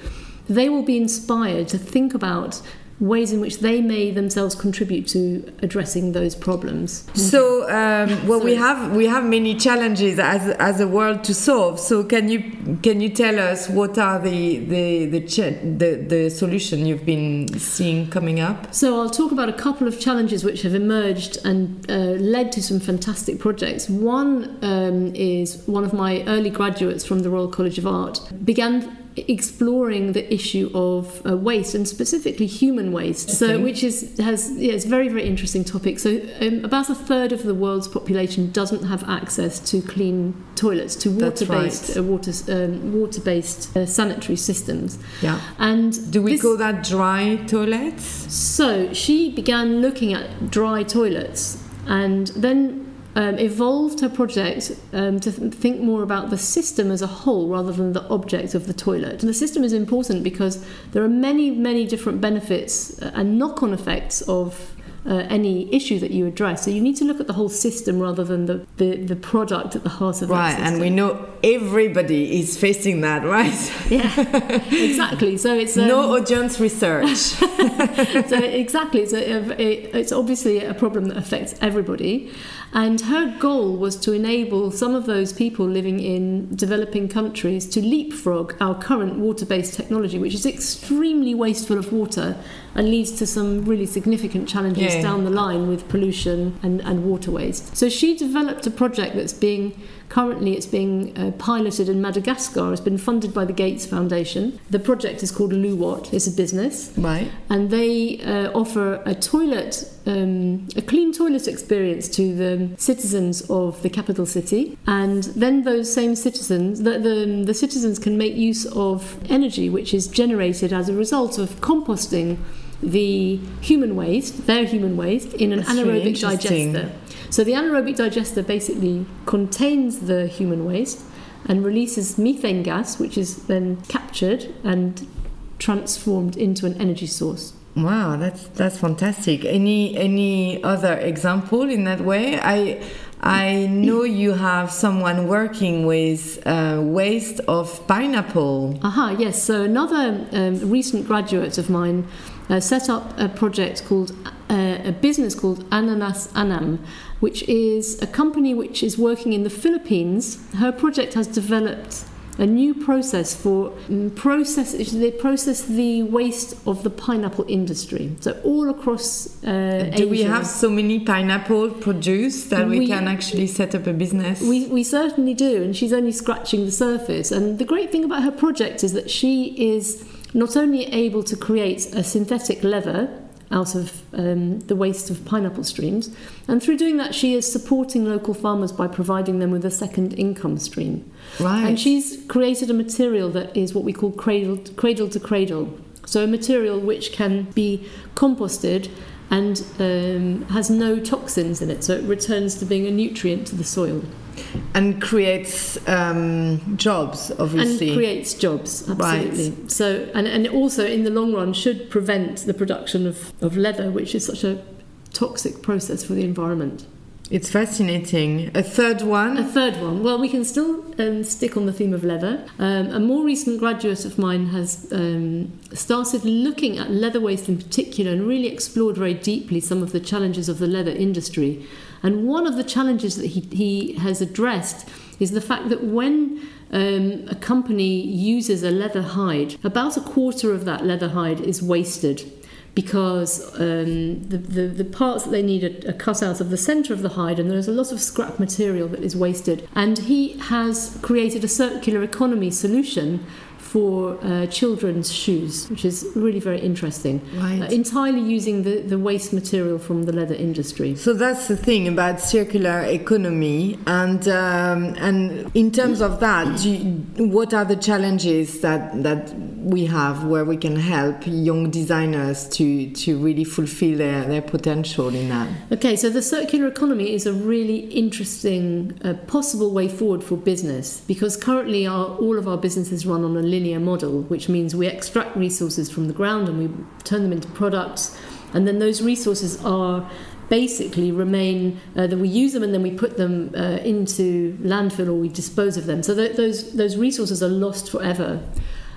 they will be inspired to think about ways in which they may themselves contribute to addressing those problems. So, um, well, we have we have many challenges as as a world to solve. So, can you can you tell us what are the the the the, the solution you've been seeing coming up? So, I'll talk about a couple of challenges which have emerged and uh, led to some fantastic projects. One um, is one of my early graduates from the Royal College of Art began exploring the issue of uh, waste and specifically human waste. So, which is has yeah, it's a very very interesting topic. So, um, about a third of the world's population doesn't have access to clean toilets, to water-based right. uh, water um, water-based uh, sanitary systems. Yeah. And do we this, call that dry toilets? So she began looking at dry toilets, and then um, evolved her project um, to th- think more about the system as a whole rather than the object of the toilet. And the system is important because there are many, many different benefits uh, and knock on effects of uh, any issue that you address. So you need to look at the whole system rather than the, the, the product at the heart of right, and we know everybody is facing that, right? Yeah, exactly. So it's um, no audience research. so exactly, so it, it's obviously a problem that affects everybody. And her goal was to enable some of those people living in developing countries to leapfrog our current water based technology, which is extremely wasteful of water and leads to some really significant challenges yeah. down the line with pollution and, and water waste. So she developed a project that's being Currently, it's being uh, piloted in Madagascar. It's been funded by the Gates Foundation. The project is called Luwat. It's a business, right? And they uh, offer a toilet, um, a clean toilet experience to the citizens of the capital city. And then those same citizens, the, the, the citizens can make use of energy which is generated as a result of composting the human waste, their human waste, in an That's anaerobic interesting. digester. So the anaerobic digester basically contains the human waste and releases methane gas, which is then captured and transformed into an energy source. Wow, that's that's fantastic. Any any other example in that way? I I know you have someone working with uh, waste of pineapple. Aha, yes. So another um, recent graduate of mine uh, set up a project called uh, a business called Ananas Anam, which is a company which is working in the Philippines. Her project has developed a new process for um, process. They process the waste of the pineapple industry. So all across uh, Do we have so many pineapple produced that we, We- can actually set up a business? We, we certainly do, and she's only scratching the surface. And the great thing about her project is that she is not only able to create a synthetic leather out of um, the waste of pineapple streams, and through doing that, she is supporting local farmers by providing them with a second income stream. right. And she's created a material that is what we call cradle, cradle to cradle. So a material which can be composted and um, has no toxins in it, so it returns to being a nutrient to the soil and creates um, jobs, obviously. and creates jobs. Right. Absolutely. So and, and also in the long run should prevent the production of, of leather, which is such a toxic process for the environment. it's fascinating. A third one? A third one. Well, we can still um, stick on the theme of leather. Um, a more recent graduate of mine has um, started looking at leather waste in particular and really explored very deeply some of the challenges of the leather industry. And one of the challenges that he, he has addressed is the fact that when um, a company uses a leather hide, about a quarter of that leather hide is wasted because um, the, the, the parts that they need are, are cut out of the centre of the hide, and there's a lot of scrap material that is wasted. And he has created a circular economy solution for uh, children's shoes, which is really very interesting. Right. Uh, entirely using the, the waste material from the leather industry. So that's the thing about circular economy, and um, and in terms of that, do you, what are the challenges that that we have where we can help young designers to to really fulfill their, their potential in that? Okay, so the circular economy is a really interesting uh, possible way forward for business because currently our, all of our businesses run on a linear model, which means we extract resources from the ground and we turn them into products, and then those resources are basically remain uh, that we use them and then we put them uh, into landfill or we dispose of them. So th- those those resources are lost forever,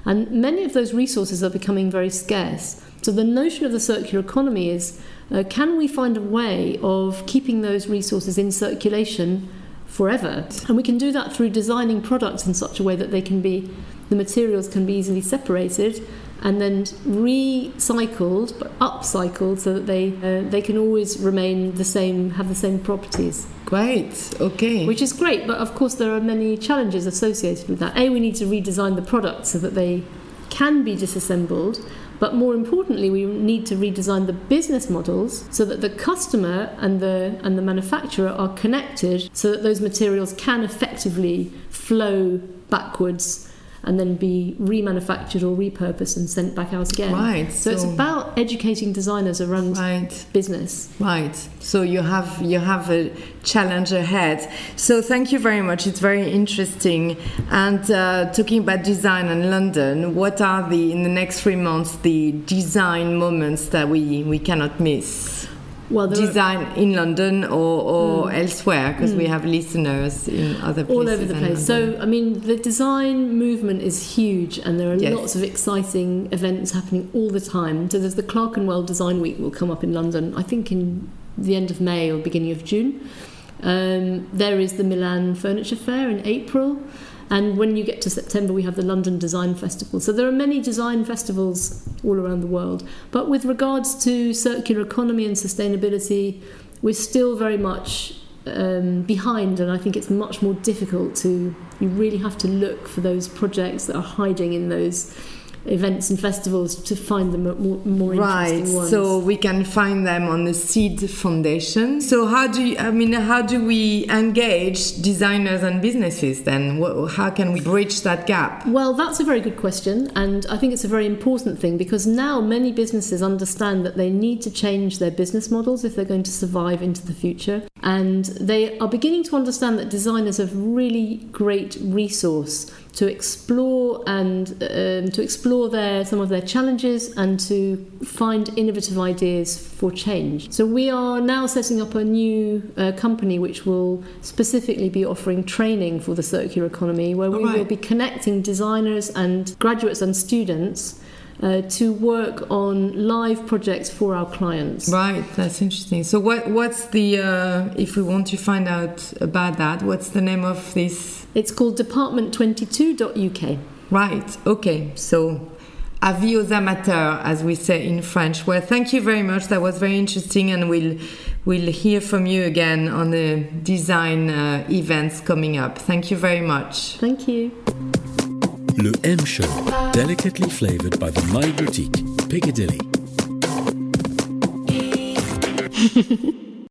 and many of those resources are becoming very scarce. So the notion of the circular economy is uh, can we find a way of keeping those resources in circulation forever? And we can do that through designing products in such a way that they can be, the materials can be easily separated and then recycled but upcycled so that they uh, they can always remain the same, have the same properties, Great. Okay. which is great. But of course, there are many challenges associated with that. A, we need to redesign the products so that they can be disassembled. But more importantly, we need to redesign the business models so that the customer and the and the manufacturer are connected, so that those materials can effectively flow backwards and then be remanufactured or repurposed and sent back out again. Right, So, it's about educating designers around right. business. Right. So you have you have a challenge ahead. So thank you very much. It's very interesting. And uh, talking about design in London, what are the in the next three months the design moments that we we cannot miss? Well, there are- Design in London or, or elsewhere because we have listeners in other places. all over the place. So, I mean, the design movement is huge, and there are Yes. lots of exciting events happening all the time. So, there's the Clerkenwell Design Week will come up in London, I think in the end of May or beginning of June. Um, there is the Milan Furniture Fair in April. And when you get to September, we have the London Design Festival. So there are many design festivals all around the world. But with regards to circular economy and sustainability, we're still very much um, behind, and I think it's much more difficult to. You really have to look for those projects that are hiding in those events and festivals to find the more, more right interesting ones. so we can find them on the seed foundation so how do you i mean how do we engage designers and businesses then how can we bridge that gap Well, that's a very good question, and I think it's a very important thing because now many businesses understand that they need to change their business models if they're going to survive into the future. And they are beginning to understand that designers are really great resource to explore and um, to explore their some of their challenges and to find innovative ideas for change. So we are now setting up a new uh, company which will specifically be offering training for the circular economy, where we Alright. will be connecting designers and graduates and students uh, to work on live projects for our clients. right that's interesting so what what's the uh, if we want to find out about that what's the name of this It's called department22.uk. Right, okay. So, avis aux amateurs, as we say in French. Well, thank you very much. That was very interesting, and we'll, we'll hear from you again on the design uh, events coming up. Thank you very much. Thank you. Le M Show, delicately flavored by the My Boutique, Piccadilly.